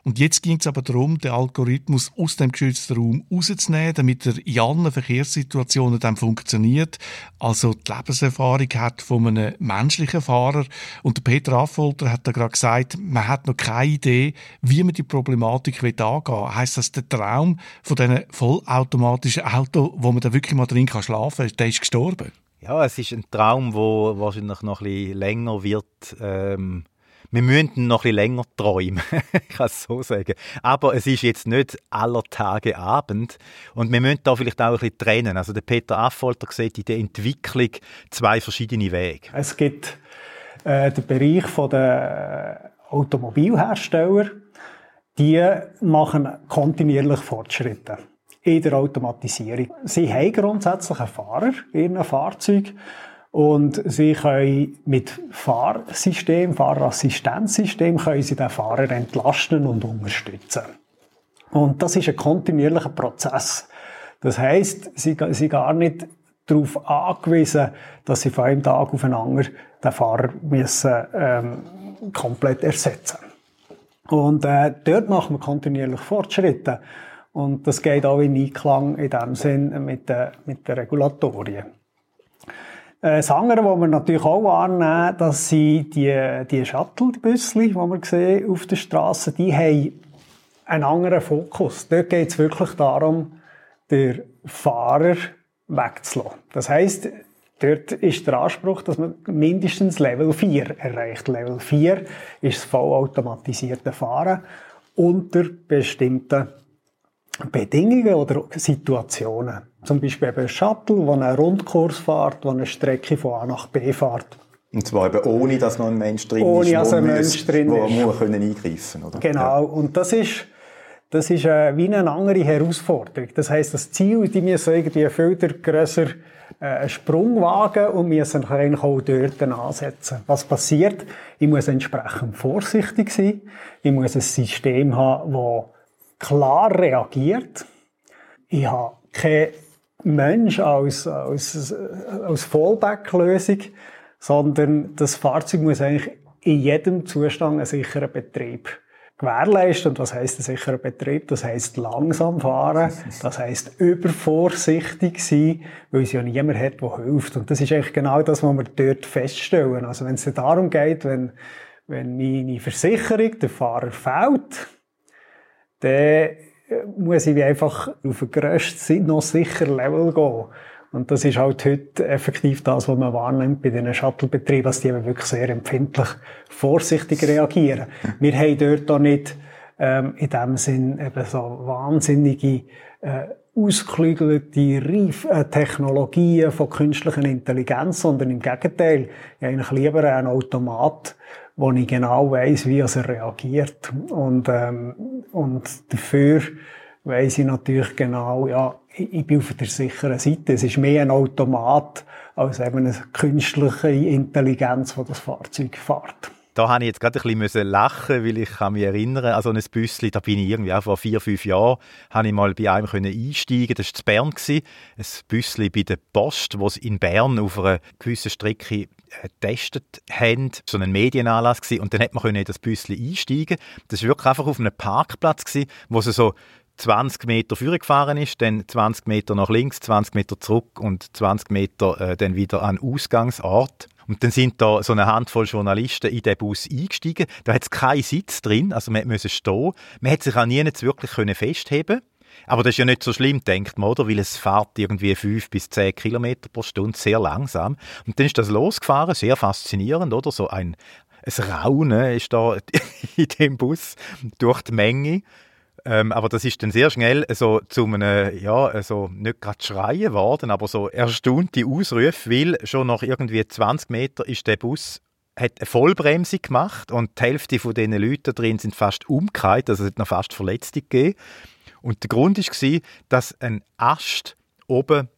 Und jetzt ging es aber darum, den Algorithmus aus dem geschützten Raum rauszunehmen, damit er in allen Verkehrssituationen dann funktioniert. Also die Lebenserfahrung hat von einem menschlichen Fahrer. Und der Peter Affolter hat da gerade gesagt, man hat noch keine Idee, wie man die Problematik angehen will. Heißt das, der Traum von diesen vollautomatischen Autos, wo man da wirklich mal drin kann schlafen kann, der ist gestorben? Ja, es ist ein Traum, wo wahrscheinlich noch ein bisschen länger wird. Ähm, wir müssen noch ein bisschen länger träumen, <laughs> ich kann es so sagen. Aber es ist jetzt nicht aller Tage Abend und wir müssen da vielleicht auch ein bisschen trennen. Also der Peter Affolter sieht in der Entwicklung zwei verschiedene Wege. Es gibt äh, den Bereich der Automobilhersteller, die machen kontinuierlich Fortschritte in der Automatisierung. Sie haben grundsätzlich einen Fahrer in ihrem Fahrzeug und sie können mit Fahrsystem, Fahrerassistenzsystem, können sie den Fahrer entlasten und unterstützen. Und das ist ein kontinuierlicher Prozess. Das heißt, sie sind gar nicht darauf angewiesen, dass sie von einem Tag auf den anderen den Fahrer müssen, ähm, komplett ersetzen. Und äh, dort machen wir kontinuierlich Fortschritte. Und das geht auch in Einklang in dem Sinn mit den, mit den Regulatorien. Äh, das andere, was wir natürlich auch wahrnehmen, das sind die, die Shuttle-Büssli, die wir sehen auf der Straße, die haben einen anderen Fokus. Dort geht es wirklich darum, den Fahrer wegzulassen. Das heisst, dort ist der Anspruch, dass man mindestens Level 4 erreicht. Level 4 ist das vollautomatisierte Fahren unter bestimmten Bedingungen oder Situationen. Zum Beispiel eben ein Shuttle, der einen Rundkurs fährt, der eine Strecke von A nach B fährt. Und zwar eben ohne, dass noch ein Mensch drin ohne, ist, dass ein Mensch drin wo ist. muss können eingreifen oder? Genau. Ja. Und das ist, das ist äh, wie eine andere Herausforderung. Das heißt, das Ziel, die müssen irgendwie viel grösser äh, einen Sprung wagen und müssen eigentlich auch dort ansetzen. Was passiert? Ich muss entsprechend vorsichtig sein. Ich muss ein System haben, das klar reagiert. Ich habe kein Mensch als, als, als Fallback-Lösung, sondern das Fahrzeug muss eigentlich in jedem Zustand einen sicheren Betrieb gewährleisten. Und was heißt ein sicherer Betrieb? Das heißt langsam fahren, das heißt übervorsichtig sein, weil es ja niemand hat, der hilft. Und das ist eigentlich genau das, was wir dort feststellen. Also wenn es darum geht, wenn, wenn meine Versicherung der Fahrer fällt, dann muss ich einfach auf ein grösstes, noch sicher Level gehen. Und das ist halt heute effektiv das, was man wahrnimmt bei diesen Shuttle-Betrieben, dass die eben wirklich sehr empfindlich vorsichtig reagieren. <laughs> Wir haben dort auch nicht ähm, in dem Sinn eben so wahnsinnige äh, ausgeklügelte Reif äh, Technologien von künstlicher Intelligenz, sondern im Gegenteil, ich habe eigentlich lieber einen Automat, wo ich genau weiß, wie er reagiert. Und, ähm, und dafür weiss ich natürlich genau, ja, ich bin auf der sicheren Seite. Es ist mehr ein Automat als eben eine künstliche Intelligenz, die das Fahrzeug fährt. Da habe ich jetzt gerade ein bisschen lachen, weil ich kann mich erinnern, also ein Büssli, da bin ich irgendwie auch vor vier, fünf Jahren, habe ich mal bei einem können einsteigen, das war in Bern, ein Büssli bei der Post, wo sie in Bern auf einer gewissen Strecke getestet haben, so ein Medienanlass gewesen, und dann hat man können in das Büssli einsteigen. Das war wirklich einfach auf einem Parkplatz gewesen, wo sie so 20 Meter vorgefahren ist, dann 20 Meter nach links, 20 Meter zurück und 20 Meter äh, dann wieder an Ausgangsort. Und dann sind da so eine Handvoll Journalisten in den Bus eingestiegen. Da hat es keinen Sitz drin, also man musste stehen. Man hat sich auch nie wirklich können festheben aber das ist ja nicht so schlimm, denkt man, oder? Weil es fährt irgendwie 5 bis 10 Kilometer pro Stunde, sehr langsam. Und dann ist das losgefahren, sehr faszinierend, oder? So ein, ein Raunen ist da <laughs> in dem Bus durch die Menge. Ähm, aber das ist dann sehr schnell so zu einem, ja, so nicht gerade schreien worden, aber so erstaunte Ausrufe, weil schon nach irgendwie 20 Meter ist der Bus hat eine Vollbremse gemacht und die Hälfte von diesen Leuten drin sind fast umgekehrt, also es hat noch fast Verletzte gegeben. Und der Grund war, dass ein Ast oben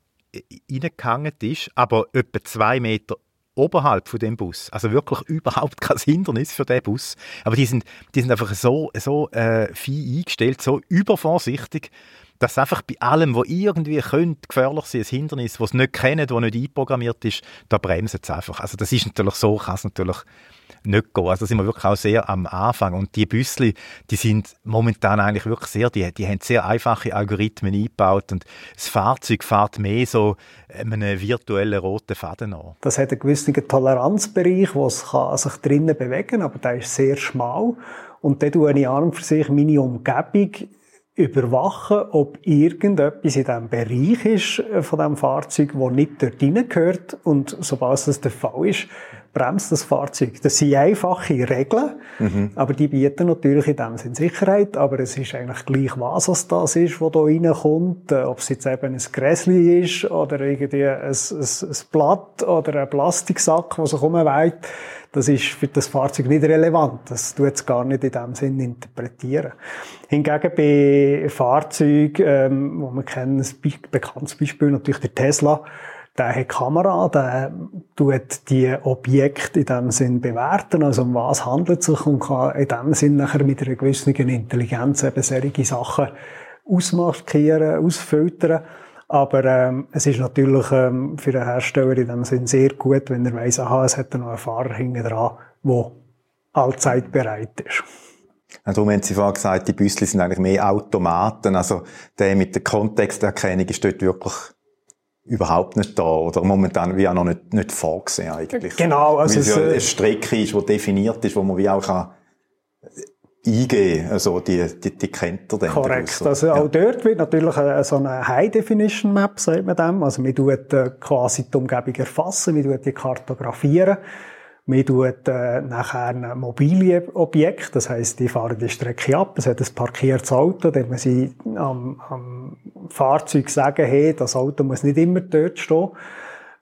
reingehangen ist, aber etwa zwei Meter oberhalb von dem Bus. Also wirklich <laughs> überhaupt kein Hindernis für den Bus. Aber die sind, die sind einfach so, so äh, fein eingestellt, so übervorsichtig, dass einfach bei allem, wo irgendwie könnte, gefährlich sein, ein Hindernis, das sie nicht kennen, das nicht einprogrammiert ist, da bremsen sie einfach. Also das ist natürlich so, kann es natürlich nicht gehen. Also sind wir wirklich auch sehr am Anfang. Und die Büssli, die sind momentan eigentlich wirklich sehr, die, die haben sehr einfache Algorithmen eingebaut und das Fahrzeug fährt mehr so einen virtuellen roten Faden an. Das hat einen gewissen Toleranzbereich, wo es kann sich drinnen bewegen aber der ist sehr schmal. Und dann tue ich an für sich meine Umgebung überwachen, ob irgendetwas in diesem Bereich ist äh, von diesem Fahrzeug, das nicht dort hineingehört. Und sobald das der Fall ist, bremst das Fahrzeug. Das sind einfache Regeln, mhm. aber die bieten natürlich in dem Sinn Sicherheit, aber es ist eigentlich gleich, was es das ist, was da reinkommt, äh, ob es jetzt eben ein Gräsli ist oder irgendwie ein, ein, ein Blatt oder ein Plastiksack, der sich umweiht, das ist für das Fahrzeug nicht relevant. Das tut es gar nicht in dem Sinn interpretieren. Hingegen bei Fahrzeugen, ähm, wo man kennen, ein bekanntes Beispiel natürlich der Tesla, der hat Kamera, der tut die Objekte in dem Sinn bewerten, also um was handelt es sich und kann in dem Sinn nachher mit einer gewissen Intelligenz eben solche Sachen ausmarkieren, ausfiltern. Aber ähm, es ist natürlich ähm, für den Hersteller in dem Sinn sehr gut, wenn er weiss, aha, es hat noch einen Fahrer hinten dran, der allzeit bereit ist. Ja, darum haben Sie vorhin gesagt, die Büssli sind eigentlich mehr Automaten. Also der mit der Kontexterkennung ist dort wirklich überhaupt nicht da oder momentan wie auch noch nicht, nicht vorgesehen eigentlich. Genau. Also Weil es ja eine Strecke ist, die definiert ist, wo man wie auch kann eingehen also die, die, die kennt er dann. Korrekt. So. Also auch dort wird natürlich eine, so eine High-Definition-Map, sagt man dem. Also man tut äh, quasi die Umgebung erfassen, man tut die kartografieren Man tut äh, nachher ein mobile Objekt, das heißt, die fahren die Strecke ab, es hat ein parkiertes Auto, dann man sie am, am Fahrzeug sagen, hey, das Auto muss nicht immer dort stehen,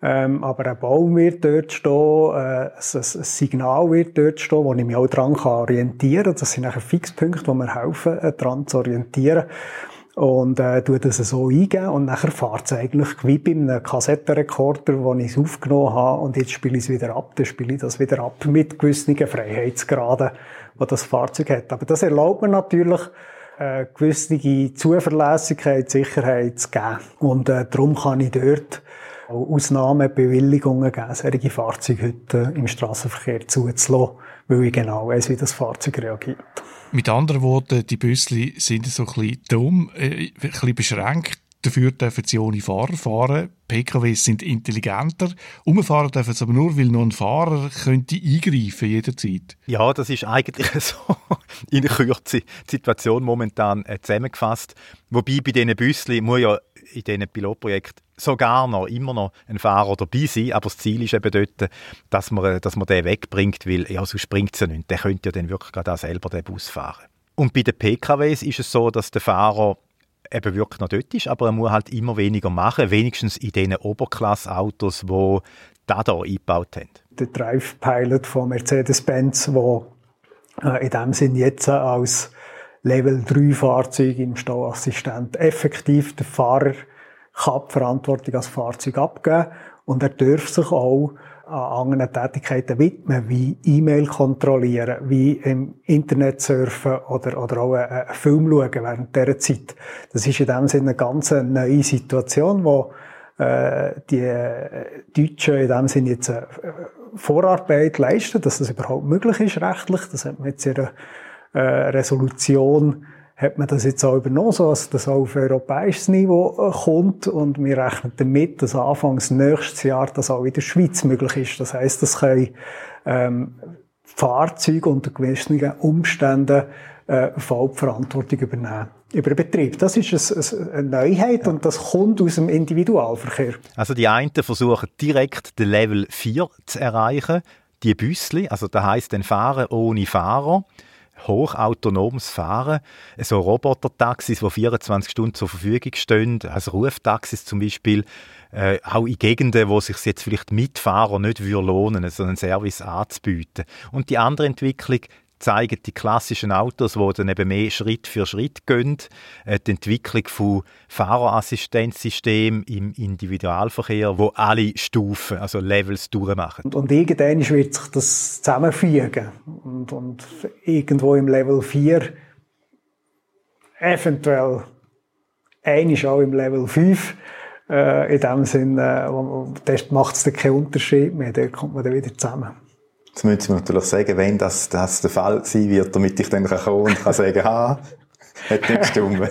ähm, aber ein Baum wird dort stehen, äh, ein, ein Signal wird dort stehen, wo ich mich auch dran kann orientieren. Kann. Das sind nachher Fixpunkte, die mir helfen, äh, dran zu orientieren und äh, tue das so eingeben und nachher fährt es eigentlich wie bei einem Kassettenrekorder, wo ich es aufgenommen habe und jetzt spiele ich es wieder ab, dann spiele ich das wieder ab mit gewissen Freiheitsgraden, die das Fahrzeug hat. Aber das erlaubt mir natürlich, äh, gewisse Zuverlässigkeit, Sicherheit zu geben. Und äh, darum kann ich dort auch Ausnahmebewilligungen geben, solche Fahrzeuge heute im Straßenverkehr zuzulassen, weil ich genau weiß, wie das Fahrzeug reagiert. Mit anderen Worten, die Büssli sind so ein dumm, äh, ein bisschen beschränkt. Dafür dürfen sie ohne Fahrer fahren. PKWs sind intelligenter. Umfahren dürfen sie aber nur, weil noch ein Fahrer könnte eingreifen jederzeit. Ja, das ist eigentlich <laughs> so in Kürze die Situation momentan äh, zusammengefasst. Wobei bei diesen Büssli muss ja in diesen Pilotprojekten sogar noch immer noch ein Fahrer dabei sein, aber das Ziel ist eben dort, dass man, äh, dass man den wegbringt, weil ja, sonst bringt es ja nicht. Der könnte ja dann wirklich gerade auch selber den Bus fahren. Und bei den PKWs ist es so, dass der Fahrer eben wirklich noch dort ist, aber er muss halt immer weniger machen, wenigstens in diesen Oberklasse-Autos, die da hier eingebaut haben. Der Drive Pilot von Mercedes-Benz, der äh, in dem Sinn jetzt als Level 3 Fahrzeug im Stauassistent effektiv der Fahrer kann die Verantwortung als Fahrzeug abgeben und er darf sich auch an anderen Tätigkeiten widmen, wie E-Mail kontrollieren, wie im Internet surfen oder, oder auch einen Film schauen während dieser Zeit. Das ist in dem Sinne eine ganz neue Situation, wo äh, die Deutschen in dem Sinne jetzt eine Vorarbeit leisten, dass das überhaupt möglich ist rechtlich. Das hat man jetzt in einer äh, Resolution hat man das jetzt auch übernommen, so dass das auch auf europäisches Niveau äh, kommt und wir rechnen damit, dass anfangs nächstes Jahr das auch in der Schweiz möglich ist. Das heißt, das können ähm, Fahrzeuge unter gewissen Umständen äh, Vollverantwortung übernehmen über den Betrieb. Das ist eine Neuheit und das kommt aus dem Individualverkehr. Also die einen versuchen direkt den Level 4 zu erreichen, die Büssli, also da heißt dann Fahren ohne Fahrer hochautonomes Fahren, so Roboter-Taxis, die 24 Stunden zur Verfügung stehen, also Ruftaxis zum Beispiel, äh, auch in Gegenden, wo sich jetzt vielleicht Mitfahrer nicht lohnen, so einen Service anzubieten. Und die andere Entwicklung, zeigen die klassischen Autos, die dann eben mehr Schritt für Schritt gehen, äh, die Entwicklung von Fahrerassistenzsystemen im Individualverkehr, wo alle Stufen, also Levels durchmachen. Und, und irgendwann wird sich das zusammenfügen und, und irgendwo im Level 4 eventuell einisch auch im Level 5 äh, in dem Sinne, äh, macht es keinen Unterschied mehr, dort kommt man dann wieder zusammen. Jetzt müssen wir natürlich sagen, wenn das, das der Fall sein wird, damit ich dann kommen und kann sagen, ha, hat nicht gestimmt. <laughs>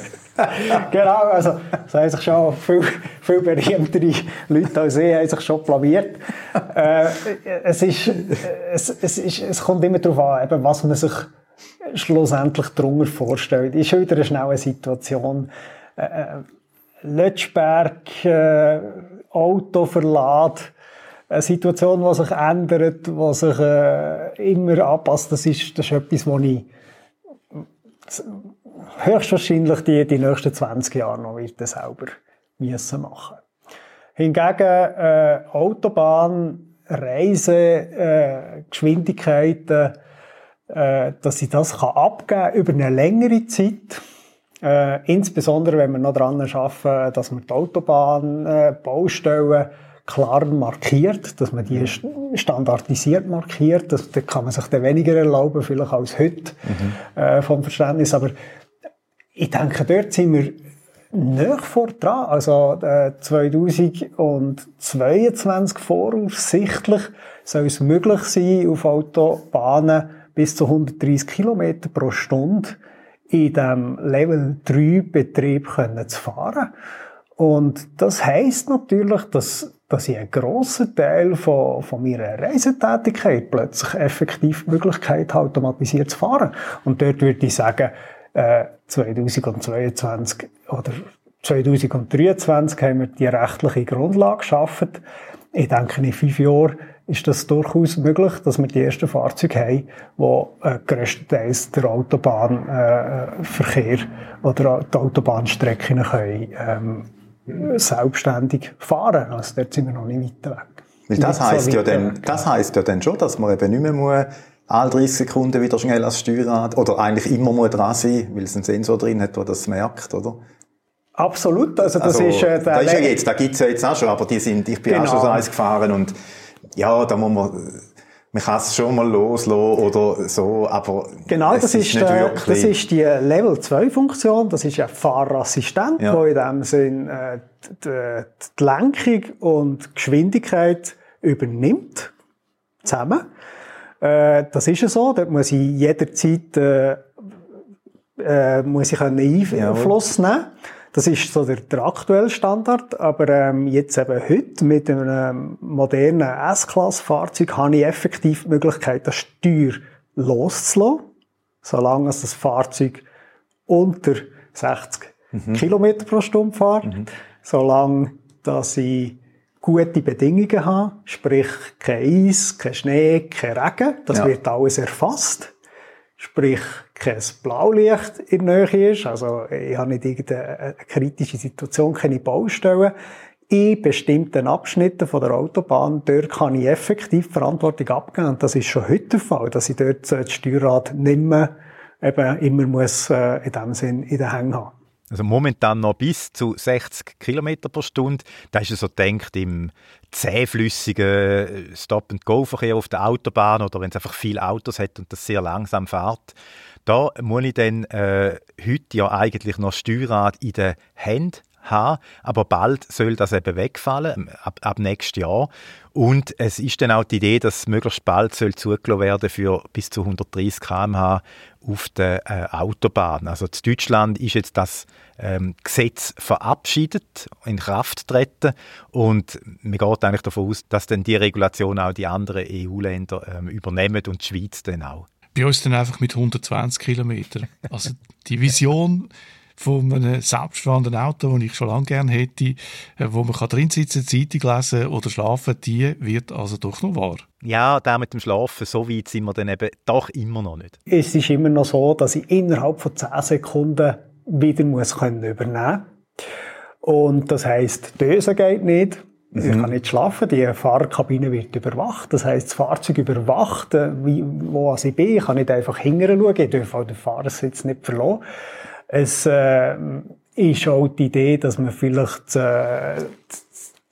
genau, also, das haben sich schon viel, viel berühmtere Leute als ich, haben sich schon blamiert. äh, es ist, es, es ist, es kommt immer darauf an, eben, was man sich schlussendlich darunter vorstellt. Ich schilder eine schnelle Situation. Äh, äh Lötschberg, äh, Autoverlad, eine Situation, die sich ändert, die sich äh, immer anpasst, das ist, das ist etwas, was ich höchstwahrscheinlich die, die nächsten 20 Jahre noch wird selber müssen machen. Hingegen äh, Autobahn, Reise, äh, Geschwindigkeiten, äh, dass ich das kann abgeben über eine längere Zeit. Äh, insbesondere, wenn wir noch daran arbeiten, dass wir die Autobahn, äh, Baustellen klar markiert, dass man die standardisiert markiert. Das, da kann man sich dann weniger erlauben, vielleicht als heute mhm. äh, vom Verständnis. Aber ich denke, dort sind wir nicht vor dran. Also äh, 2022 voraussichtlich soll es möglich sein, auf Autobahnen bis zu 130 km pro Stunde in dem Level 3 Betrieb können zu fahren. Und das heißt natürlich, dass dass ich einen grossen Teil von, von meiner Reisetätigkeit plötzlich effektiv die Möglichkeit habe, automatisiert zu fahren. Und dort würde ich sagen, äh, 2022 oder 2023 haben wir die rechtliche Grundlage geschaffen. Ich denke, in fünf Jahren ist das durchaus möglich, dass wir die ersten Fahrzeuge haben, die äh, grösstenteils der Autobahnverkehr äh, oder die Autobahnstrecken können, ähm, selbstständig fahren. Also dort sind wir noch nicht weiter weg. Weil das heisst, so ja dann, das heisst ja dann schon, dass man eben nicht mehr muss, alle 30 Sekunden wieder schnell ans Steuerrad oder eigentlich immer muss dran sein, weil es einen Sensor drin hat, der das merkt, oder? Absolut, also das also, ist... Äh, da ist ja jetzt, da gibt's ja jetzt auch schon, aber die sind, ich bin genau. auch schon so eins gefahren und ja, da muss man, man kann es schon mal loslassen oder so, aber Genau, das ist, ist äh, das ist die Level 2 Funktion, das ist ein Fahrassistent, ja. wo in dem Sinn äh, die, die Lenkung und Geschwindigkeit übernimmt, zusammen. Äh, das ist ja so, dort muss ich jederzeit äh, äh, muss ich einen Einfluss ja. nehmen. Das ist so der, der aktuelle Standard, aber ähm, jetzt eben heute mit einem modernen S-Klasse-Fahrzeug habe ich effektiv die Möglichkeit, das Steuer loszulassen, solange das Fahrzeug unter 60 mhm. Kilometer pro Stunde fährt, mhm. solange dass ich gute Bedingungen habe, sprich kein Eis, kein Schnee, kein Regen, das ja. wird alles erfasst sprich kein Blaulicht in der Nähe ist, also ich habe nicht irgendeine kritische Situation, keine Baustellen. In bestimmten Abschnitten von der Autobahn, dort kann ich effektiv Verantwortung abgeben. Und das ist schon heute der Fall, dass ich dort das Steuerrad nicht mehr eben immer muss, äh, in dem Sinn in den Hängen haben. Also momentan noch bis zu 60 km pro Stunde. Da ist es so denkt im zähflüssigen Stop-and-Go-Verkehr auf der Autobahn oder wenn es einfach viele Autos hat und das sehr langsam fährt. Da muss ich dann äh, heute ja eigentlich noch Steuerrad in den Händen haben, aber bald soll das eben wegfallen, ab, ab nächstes Jahr. Und es ist dann auch die Idee, dass möglichst bald soll zugelassen werden für bis zu 130 km/h auf der äh, Autobahn. Also in Deutschland ist jetzt das ähm, Gesetz verabschiedet, in Kraft treten und man geht eigentlich davon aus, dass dann die Regulation auch die anderen EU-Länder ähm, übernehmen und die Schweiz dann auch. Bei uns dann einfach mit 120 Kilometern. Also die Vision von einem selbstfahrenden Auto, das ich schon lange gerne hätte, äh, wo man drin sitzen, Zeitung lesen oder schlafen, die wird also doch noch wahr. Ja, der mit dem Schlafen, so weit sind wir dann eben doch immer noch nicht. Es ist immer noch so, dass ich innerhalb von 10 Sekunden wieder muss können übernehmen Und das heisst, Dösen geht nicht. Mhm. Ich kann nicht schlafen, die Fahrerkabine wird überwacht. Das heisst, das Fahrzeug überwacht, äh, wie, wo ich bin. Ich kann nicht einfach hingern schauen, ich darf auch den Fahrersitz nicht verlassen. Es äh, ist auch die Idee, dass man vielleicht äh, das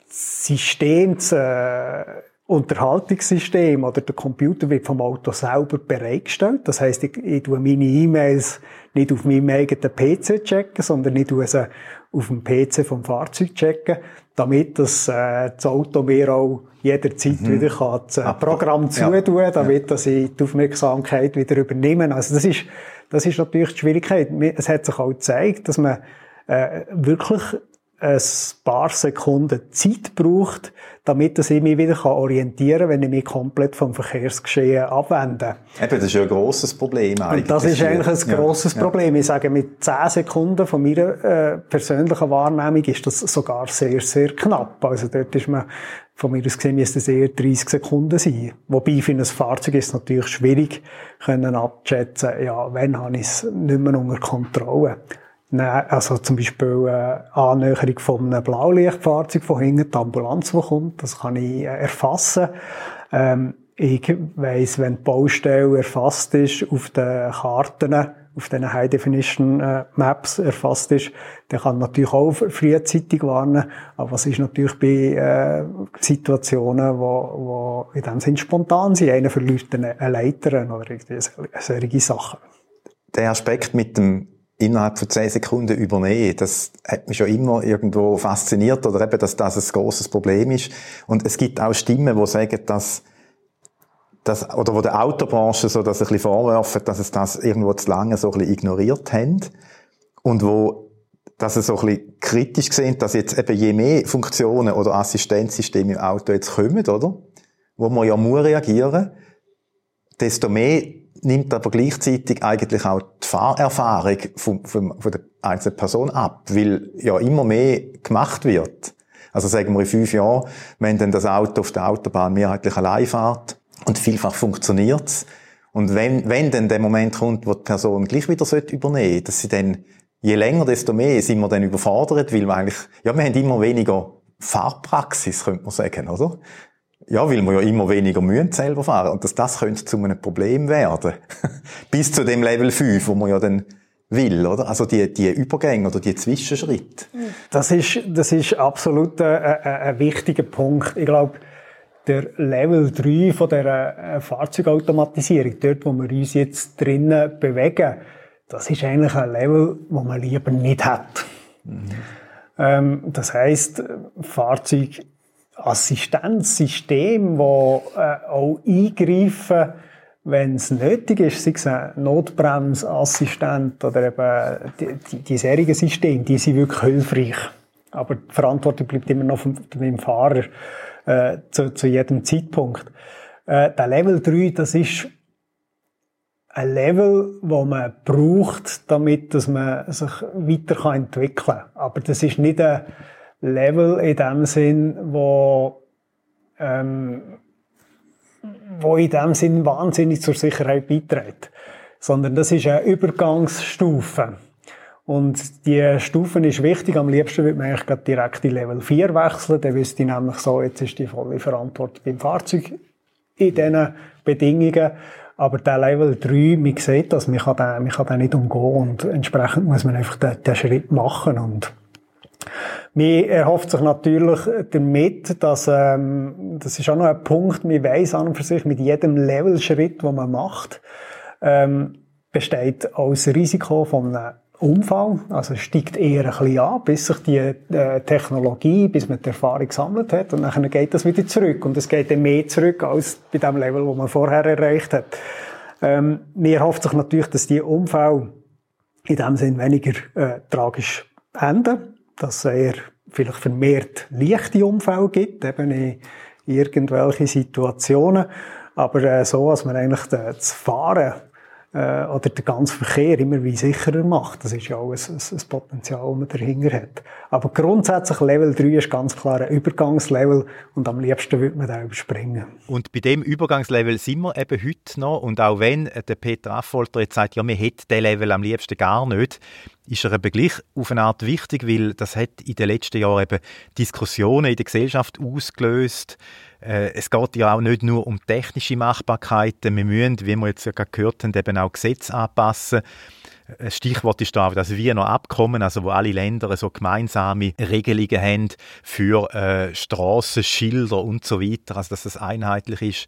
System, das äh, Unterhaltungssystem oder der Computer wird vom Auto selber bereitgestellt. Das heißt, ich, ich tue meine E-Mails nicht auf meinem eigenen PC checken, sondern ich tue sie auf dem PC vom Fahrzeug checken, damit das, äh, das Auto mir auch jederzeit mhm. wieder kann das äh, Programm zutun, ja. damit dass ich die Aufmerksamkeit wieder übernehme. Also das ist das ist natürlich die Schwierigkeit. Es hat sich auch gezeigt, dass man äh, wirklich ein paar Sekunden Zeit braucht, damit ich mich wieder orientieren kann, wenn ich mich komplett vom Verkehrsgeschehen abwende. Eben, das ist ja ein grosses Problem eigentlich. Und das ist eigentlich ein grosses ja, Problem. Ich sage, mit 10 Sekunden von meiner äh, persönlichen Wahrnehmung ist das sogar sehr, sehr knapp. Also dort ist man von mir aus gesehen müsste es eher 30 Sekunden sein. Wobei für ein Fahrzeug ist es natürlich schwierig, können abzuschätzen, ja, wann habe ich es nicht mehr unter Kontrolle. Also zum Beispiel äh, Annäherung von einem Blaulichtfahrzeug von hinten, die Ambulanz, die kommt, das kann ich äh, erfassen. Ähm, ich weiss, wenn die Baustelle erfasst ist auf den Karten, auf den High Definition äh, erfasst ist, der kann natürlich auch frühzeitig warnen. Aber was ist natürlich bei äh, Situationen, wo, wo in dem Sinn spontan sind, einer verliert eine, eine Leiter oder solche Sachen. Der Aspekt mit dem innerhalb von zehn Sekunden übernehmen, das hat mich schon immer irgendwo fasziniert oder eben, dass das ein großes Problem ist. Und es gibt auch Stimmen, die sagen, dass dass, oder wo der Autobranche so das ein bisschen vorwerfen, dass es das irgendwo zu lange so ein bisschen ignoriert haben und wo dass sie so ein bisschen kritisch sind, dass jetzt eben je mehr Funktionen oder Assistenzsysteme im Auto jetzt kommen, oder? Wo man ja muss reagieren, desto mehr nimmt aber gleichzeitig eigentlich auch die Fahrerfahrung von, von, von der einzelnen Person ab, weil ja immer mehr gemacht wird. Also sagen wir in fünf Jahren, wenn dann das Auto auf der Autobahn mehrheitlich allein fährt und vielfach funktioniert's und wenn, wenn dann der Moment kommt, wo die Person gleich wieder übernehmen sollte, dass sie dann, je länger, desto mehr sind wir dann überfordert, weil wir eigentlich, ja, wir haben immer weniger Fahrpraxis, könnte man sagen, oder? Ja, weil wir ja immer weniger mühen selber fahren. Und dass das könnte zu einem Problem werden. <laughs> Bis zu dem Level 5, wo man ja dann will, oder? Also die, die Übergänge oder die Zwischenschritte. Das ist, das ist absolut ein, ein, ein wichtiger Punkt. Ich glaube, der Level 3 von der äh, Fahrzeugautomatisierung, dort, wo wir uns jetzt drinnen bewegen, das ist eigentlich ein Level, wo man lieber nicht hat. Mhm. Ähm, das heißt, Fahrzeugassistenzsystem, wo äh, auch eingreifen, wenn es nötig ist, sei es ein Notbremsassistent oder eben die, die, die serigen Systeme, die sind wirklich hilfreich. Aber die Verantwortung bleibt immer noch vom, dem Fahrer äh, zu, zu jedem Zeitpunkt. Äh, der Level 3, das ist ein Level, wo man braucht, damit dass man sich weiter entwickeln kann. Aber das ist nicht ein Level in dem Sinn, wo, ähm, wo in dem Sinn wahnsinnig zur Sicherheit beiträgt. Sondern das ist eine Übergangsstufe. Und die Stufen ist wichtig. Am liebsten würde man eigentlich direkt in Level 4 wechseln. Dann wüsste ich nämlich so, jetzt ist die volle Verantwortung beim Fahrzeug in diesen Bedingungen. Aber der Level 3, man sieht das, man kann den, man kann den nicht umgehen und entsprechend muss man einfach den, den Schritt machen und man erhofft sich natürlich damit, dass, ähm, das ist auch noch ein Punkt, man weiss an und für sich, mit jedem Levelschritt, den man macht, ähm, besteht auch das Risiko von einem Unfall. Also steigt eher ein bisschen an, bis sich die äh, Technologie, bis man die Erfahrung gesammelt hat und dann geht das wieder zurück. Und es geht dann mehr zurück als bei dem Level, wo man vorher erreicht hat. Ähm, mir hofft sich natürlich, dass die Unfall in dem Sinn weniger äh, tragisch enden, dass er vielleicht vermehrt leichte Unfälle gibt, eben in irgendwelche Situationen. Aber äh, so, dass man eigentlich das Fahren äh, oder den ganzen Verkehr immer wie sicherer macht. Das ist ja auch ein, ein, ein Potenzial, das man dahinter hat. Aber grundsätzlich Level 3 ist ganz klar ein Übergangslevel und am liebsten würde man den überspringen. Und bei dem Übergangslevel sind wir eben heute noch und auch wenn der Peter Affolter jetzt sagt, ja, wir hätten diesen Level am liebsten gar nicht, ist er eben gleich auf eine Art wichtig, weil das hat in den letzten Jahren eben Diskussionen in der Gesellschaft ausgelöst, es geht ja auch nicht nur um technische Machbarkeiten. Wir müssen, wie wir jetzt ja gehört haben, eben auch Gesetze anpassen. Ein Stichwort ist da das Wiener Abkommen, also wo alle Länder so gemeinsame Regelungen haben für äh, Straßen, Schilder und so weiter, also dass das einheitlich ist.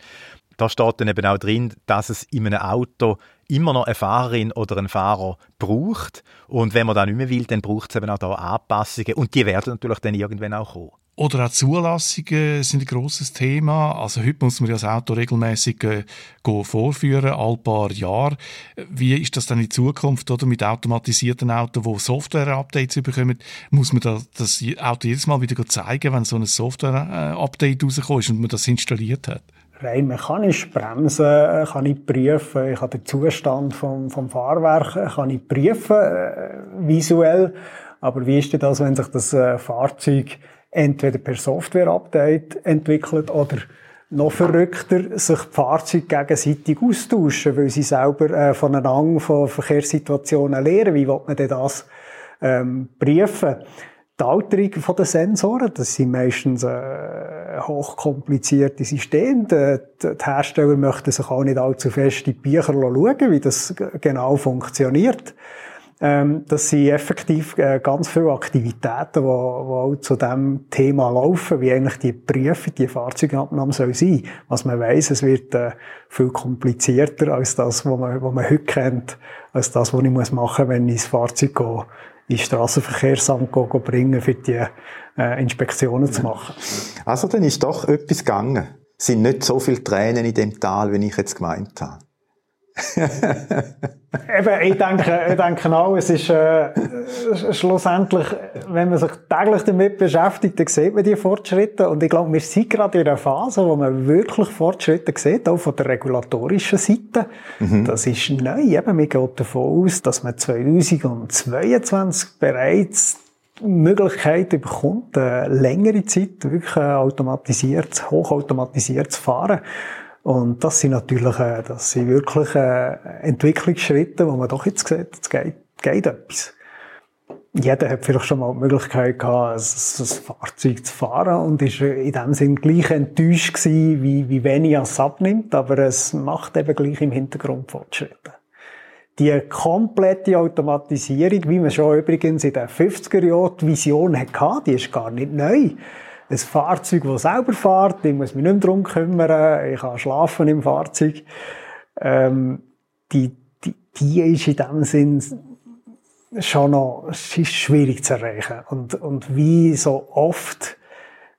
Da steht dann eben auch drin, dass es in einem Auto immer noch eine Fahrerin oder einen Fahrer braucht. Und wenn man da nicht mehr will, dann braucht es eben auch da Anpassungen. Und die werden natürlich dann irgendwann auch kommen. Oder auch Zulassungen sind ein grosses Thema. Also heute muss man ja das Auto regelmäßig äh, vorführen, all paar Jahre. Wie ist das dann in Zukunft oder mit automatisierten Autos, die Software-Updates bekommen? Muss man da das Auto jedes Mal wieder zeigen, wenn so ein Software-Update rauskommt und man das installiert hat? rein mechanisch bremsen äh, kann ich prüfen, ich kann den Zustand vom, vom Fahrwerk äh, kann ich prüfen, äh, visuell. Aber wie ist denn das, wenn sich das äh, Fahrzeug entweder per Software-Update entwickelt oder noch verrückter, sich die Fahrzeuge gegenseitig austauschen, weil sie selber äh, voneinander von Verkehrssituationen lernen. Wie will man denn das ähm, prüfen? Die Alterung der Sensoren, das sind meistens äh, hochkomplizierte Systeme. Die, die, Hersteller möchten sich auch nicht allzu fest in die Bücher schauen, wie das genau funktioniert. Ähm, das sind effektiv äh, ganz viele Aktivitäten, die, die auch zu dem Thema laufen, wie eigentlich die Prüfung, die Fahrzeugabnahme soll sein. Was man weiß, es wird äh, viel komplizierter als das, was man, was man heute kennt, als das, was ich muss machen, wenn ich das Fahrzeug gehe, ins Straßenverkehrsamt gehe bringen, für die äh, Inspektionen zu machen. Also dann ist doch etwas gegangen. Es sind nicht so viele Tränen in dem Tal, wie ich jetzt gemeint habe. <laughs> Eben, ich denke, ich denke auch, es ist äh, schlussendlich, wenn man sich täglich damit beschäftigt, dann sieht man die Fortschritte. Und ich glaube, wir sind gerade in einer Phase, wo man wirklich Fortschritte sieht, auch von der regulatorischen Seite. Mhm. Das ist neu. Eben, man geht davon aus, dass man 2022 bereits Möglichkeit bekommt, eine längere Zeit wirklich automatisiert, hochautomatisiert zu fahren. Und das sind natürlich, äh, das sind wirklich äh, Entwicklungsschritte, wo man doch jetzt sieht, es geht, geht etwas. Jeder hat vielleicht schon mal die Möglichkeit gehabt, ein, Fahrzeug zu fahren und ist in dem Sinn gleich enttäuscht gewesen, wie, wie wenig es abnimmt, aber es macht eben gleich im Hintergrund Fortschritte. Die komplette Automatisierung, wie man schon übrigens in den 50er Jahren die Vision hatte, die ist gar nicht neu. Ein Fahrzeug, das selber fährt, ich muss mich nicht mehr darum kümmern, ich kann schlafen im Fahrzeug. Ähm, die, die, die ist in dem Sinn schon noch, schwierig zu erreichen. Und, und wie so oft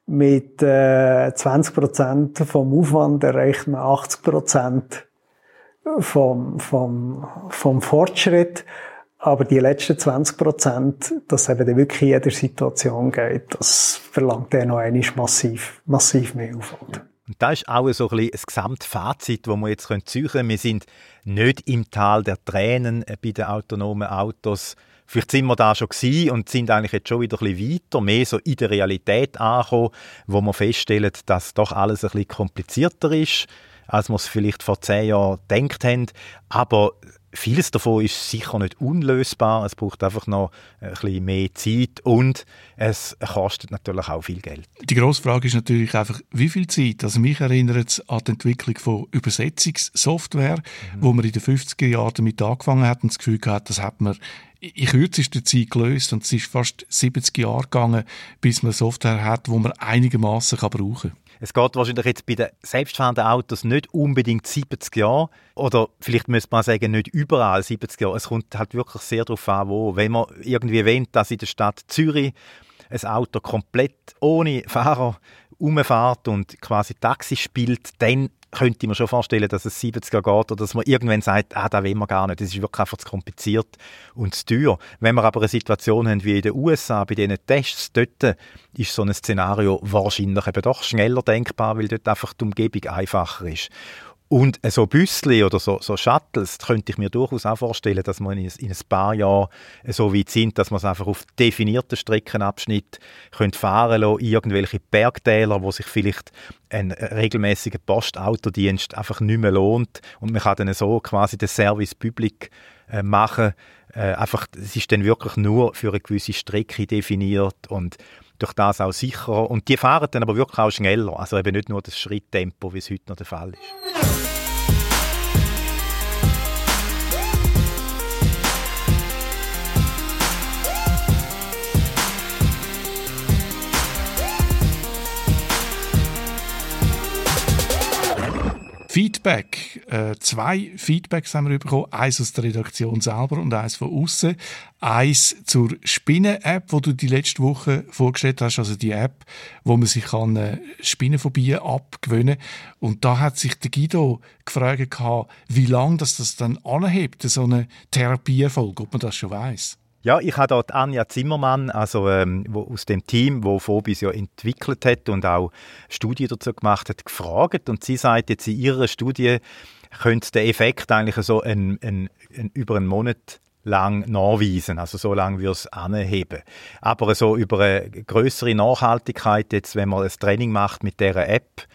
mit äh, 20% vom Aufwand erreicht man 80% vom, vom, vom Fortschritt. Aber die letzten 20 Prozent, dass eben wirklich in jeder Situation geht, das verlangt dann noch einmal massiv, massiv mehr Aufwand. Und das ist auch so ein, bisschen ein Gesamtfazit, das wir jetzt ziehen können. Wir sind nicht im Tal der Tränen bei den autonomen Autos. Vielleicht sind wir da schon gewesen und sind eigentlich jetzt schon wieder ein bisschen weiter, mehr so in der Realität angekommen, wo wir feststellen, dass doch alles ein bisschen komplizierter ist als wir es vielleicht vor zehn Jahren gedacht haben. Aber vieles davon ist sicher nicht unlösbar. Es braucht einfach noch ein bisschen mehr Zeit und es kostet natürlich auch viel Geld. Die grosse Frage ist natürlich einfach, wie viel Zeit? Also mich erinnert es an die Entwicklung von Übersetzungssoftware, mhm. wo man in den 50er Jahren damit angefangen hat und das Gefühl hat, das hat man in kürzester Zeit gelöst und es ist fast 70 Jahre gegangen, bis man Software hat, wo man einigermaßen brauchen kann. Es geht wahrscheinlich jetzt bei den selbstfahrenden Autos nicht unbedingt 70 Jahre oder vielleicht müsste man sagen, nicht überall 70 Jahre. Es kommt halt wirklich sehr darauf an, wo. Wenn man irgendwie erwähnt, dass in der Stadt Zürich ein Auto komplett ohne Fahrer umfährt und quasi Taxi spielt, dann könnte mir schon vorstellen, dass es 70er geht oder dass man irgendwann sagt, ah, da will man gar nicht. Das ist wirklich einfach zu kompliziert und zu teuer. Wenn wir aber eine Situation haben wie in den USA, bei diesen Tests, dort ist so ein Szenario wahrscheinlich eben doch schneller denkbar, weil dort einfach die Umgebung einfacher ist. Und so Büssli oder so, so Shuttles könnte ich mir durchaus auch vorstellen, dass man in, in ein paar Jahren so weit sind, dass man es einfach auf definierten Streckenabschnitt fahren lassen, irgendwelche Bergtäler, wo sich vielleicht ein regelmäßiger Postautodienst einfach nicht mehr lohnt und man kann dann so quasi den Service Public äh, machen. Äh, einfach, es ist dann wirklich nur für eine gewisse Strecke definiert und durch das auch sicherer. Und die fahren dann aber wirklich auch schneller. Also eben nicht nur das Schritttempo, wie es heute noch der Fall ist. Feedback. Äh, zwei Feedbacks haben wir bekommen. Eins aus der Redaktion selber und eins von außen. Eins zur Spinnen-App, wo du die letzte Woche vorgestellt hast, also die App, wo man sich kann äh, Spinnenphobie abgewöhnen Und da hat sich der Guido gefragt, wie lange das, das dann anhebt, so eine Therapieerfolg, ob man das schon weiß. Ja, ich habe dort Anja Zimmermann, also ähm, wo, aus dem Team, wo Phobis ja entwickelt hat und auch Studien dazu gemacht hat, gefragt. Und sie sagt jetzt in ihrer Studie, könnte der Effekt eigentlich so ein, ein, ein, über einen Monat lang nachweisen, also so lange wir es anheben. Aber so über eine größere Nachhaltigkeit, jetzt wenn man ein Training macht mit der App,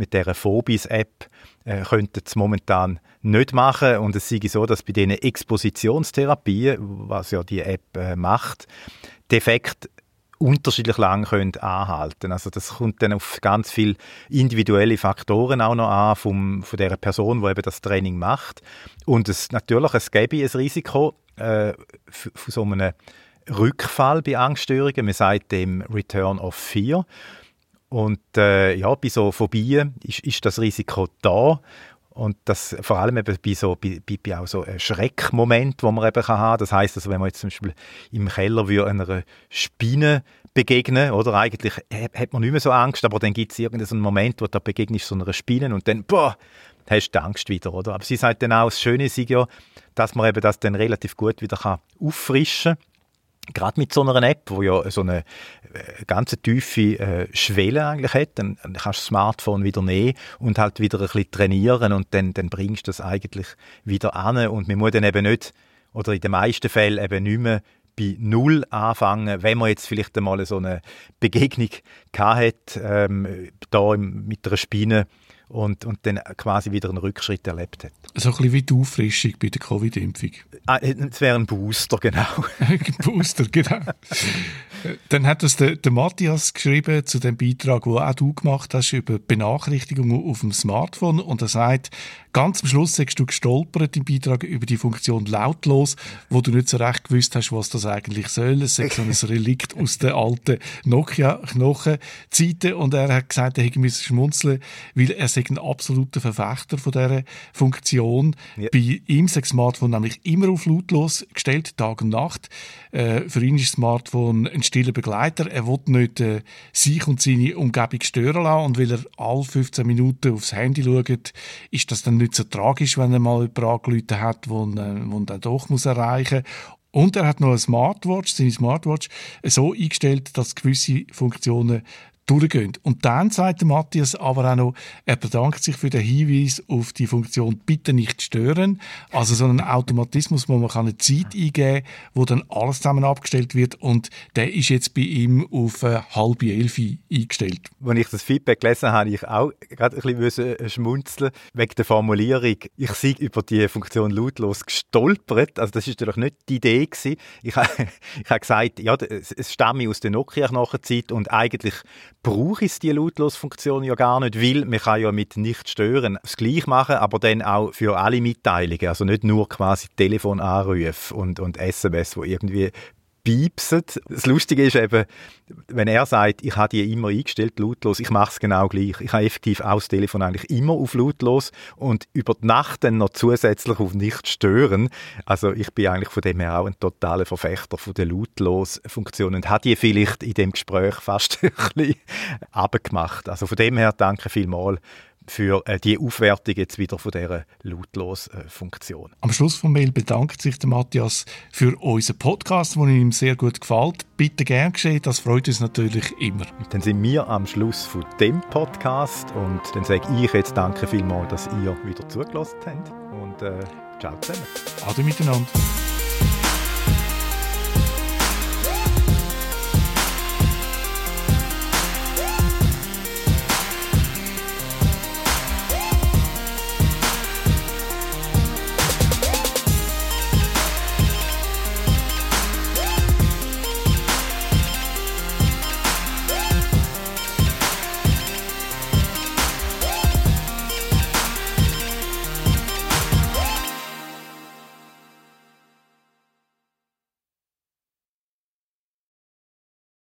mit der Phobis-App, äh, könnten es momentan nicht machen. Und es sei so, dass bei diesen Expositionstherapien, was ja die App äh, macht, die Effekte unterschiedlich lang können anhalten. Also das kommt dann auf ganz viele individuelle Faktoren auch noch an vom, von der Person, die eben das Training macht. Und es natürlich es gäbe ein Risiko äh, von so einem Rückfall bei Angststörungen. Man sagt dem Return of Fear. Und äh, ja, bei so Phobien ist, ist das Risiko da. Und das vor allem eben bei so bei, bei auch so einem Schreckmoment, wo man eben kann haben. Das heißt, also wenn man jetzt zum Beispiel im Keller würde einer Spinne begegnen, oder eigentlich hat man nicht mehr so Angst, aber dann gibt es irgendeinen Moment, wo du begegnest so einer Spinne und dann boah, hast du Angst wieder, oder? Aber sie sagt dann auch, das Schöne ist ja, dass man eben das dann relativ gut wieder kann auffrischen kann gerade mit so einer App, wo ja so eine äh, ganz tiefe äh, Schwelle eigentlich hat, dann, kannst du das Smartphone wieder nehmen und halt wieder ein bisschen trainieren und dann, dann bringst du das eigentlich wieder an. Und man muss dann eben nicht oder in den meisten Fällen eben nicht mehr bei Null anfangen, wenn man jetzt vielleicht einmal so eine Begegnung gehabt hat, ähm, da mit einer Spinne und, und dann quasi wieder einen Rückschritt erlebt hat. So ein bisschen wie die Auffrischung bei der Covid-Impfung. Ah, es wäre ein Booster, genau. <laughs> Booster, genau. Dann hat das der, der, Matthias geschrieben zu dem Beitrag, wo auch du gemacht hast, über Benachrichtigungen auf dem Smartphone. Und er sagt, ganz am Schluss hast du gestolpert im Beitrag über die Funktion lautlos, wo du nicht so recht gewusst hast, was das eigentlich soll. Es ist so ein <laughs> Relikt aus der alten Nokia-Knochenzeiten. Und er hat gesagt, er hätte schmunzeln weil er sei ein absoluter Verfechter von dieser Funktion. Ja. Bei ihm ist das Smartphone nämlich immer auf lautlos gestellt, Tag und Nacht. Äh, für ihn ist das Smartphone ein stiller Begleiter. Er will nicht äh, sich und seine Umgebung stören lassen. Und weil er alle 15 Minuten aufs Handy schaut, ist das dann nicht so tragisch, wenn er mal jemanden angerufen hat, wo, äh, wo dann doch muss erreichen muss. Und er hat noch eine Smartwatch, seine Smartwatch, so eingestellt, dass gewisse Funktionen durchgehen. Und dann sagt Matthias aber auch noch, er bedankt sich für den Hinweis auf die Funktion «Bitte nicht stören», also so einen Automatismus, wo man eine Zeit eingeben kann, wo dann alles zusammen abgestellt wird und der ist jetzt bei ihm auf äh, halb elf eingestellt. Als ich das Feedback gelesen habe, ich auch gerade ein bisschen äh, schmunzeln wegen der Formulierung. Ich sei über die Funktion lautlos gestolpert, also das ist natürlich nicht die Idee gewesen. Ich, <laughs> ich habe gesagt, ja, es stamme aus der Nokia-Nachzeit und eigentlich brauche ich die Lautlos-Funktion ja gar nicht, weil man kann ja mit nicht stören das gleich machen, aber dann auch für alle Mitteilungen, also nicht nur quasi Telefonanrufe und, und SMS, wo irgendwie piepsen. Das Lustige ist eben, wenn er sagt, ich habe die immer eingestellt, lautlos, ich mache es genau gleich. Ich habe effektiv auch das Telefon eigentlich immer auf lautlos und über die Nacht dann noch zusätzlich auf nicht stören. Also ich bin eigentlich von dem her auch ein totaler Verfechter von der lautlos-Funktion und habe die vielleicht in dem Gespräch fast <laughs> ein bisschen abgemacht. Also von dem her danke vielmals für äh, die Aufwertung jetzt wieder von dieser Lautlos-Funktion. Am Schluss vom Mail bedankt sich der Matthias für unseren Podcast, der ihm sehr gut gefällt. Bitte gern geschehen, das freut uns natürlich immer. Dann sind wir am Schluss von dem Podcast und dann sage ich jetzt danke vielmals, dass ihr wieder zugelassen habt und äh, ciao zusammen. Ade miteinander.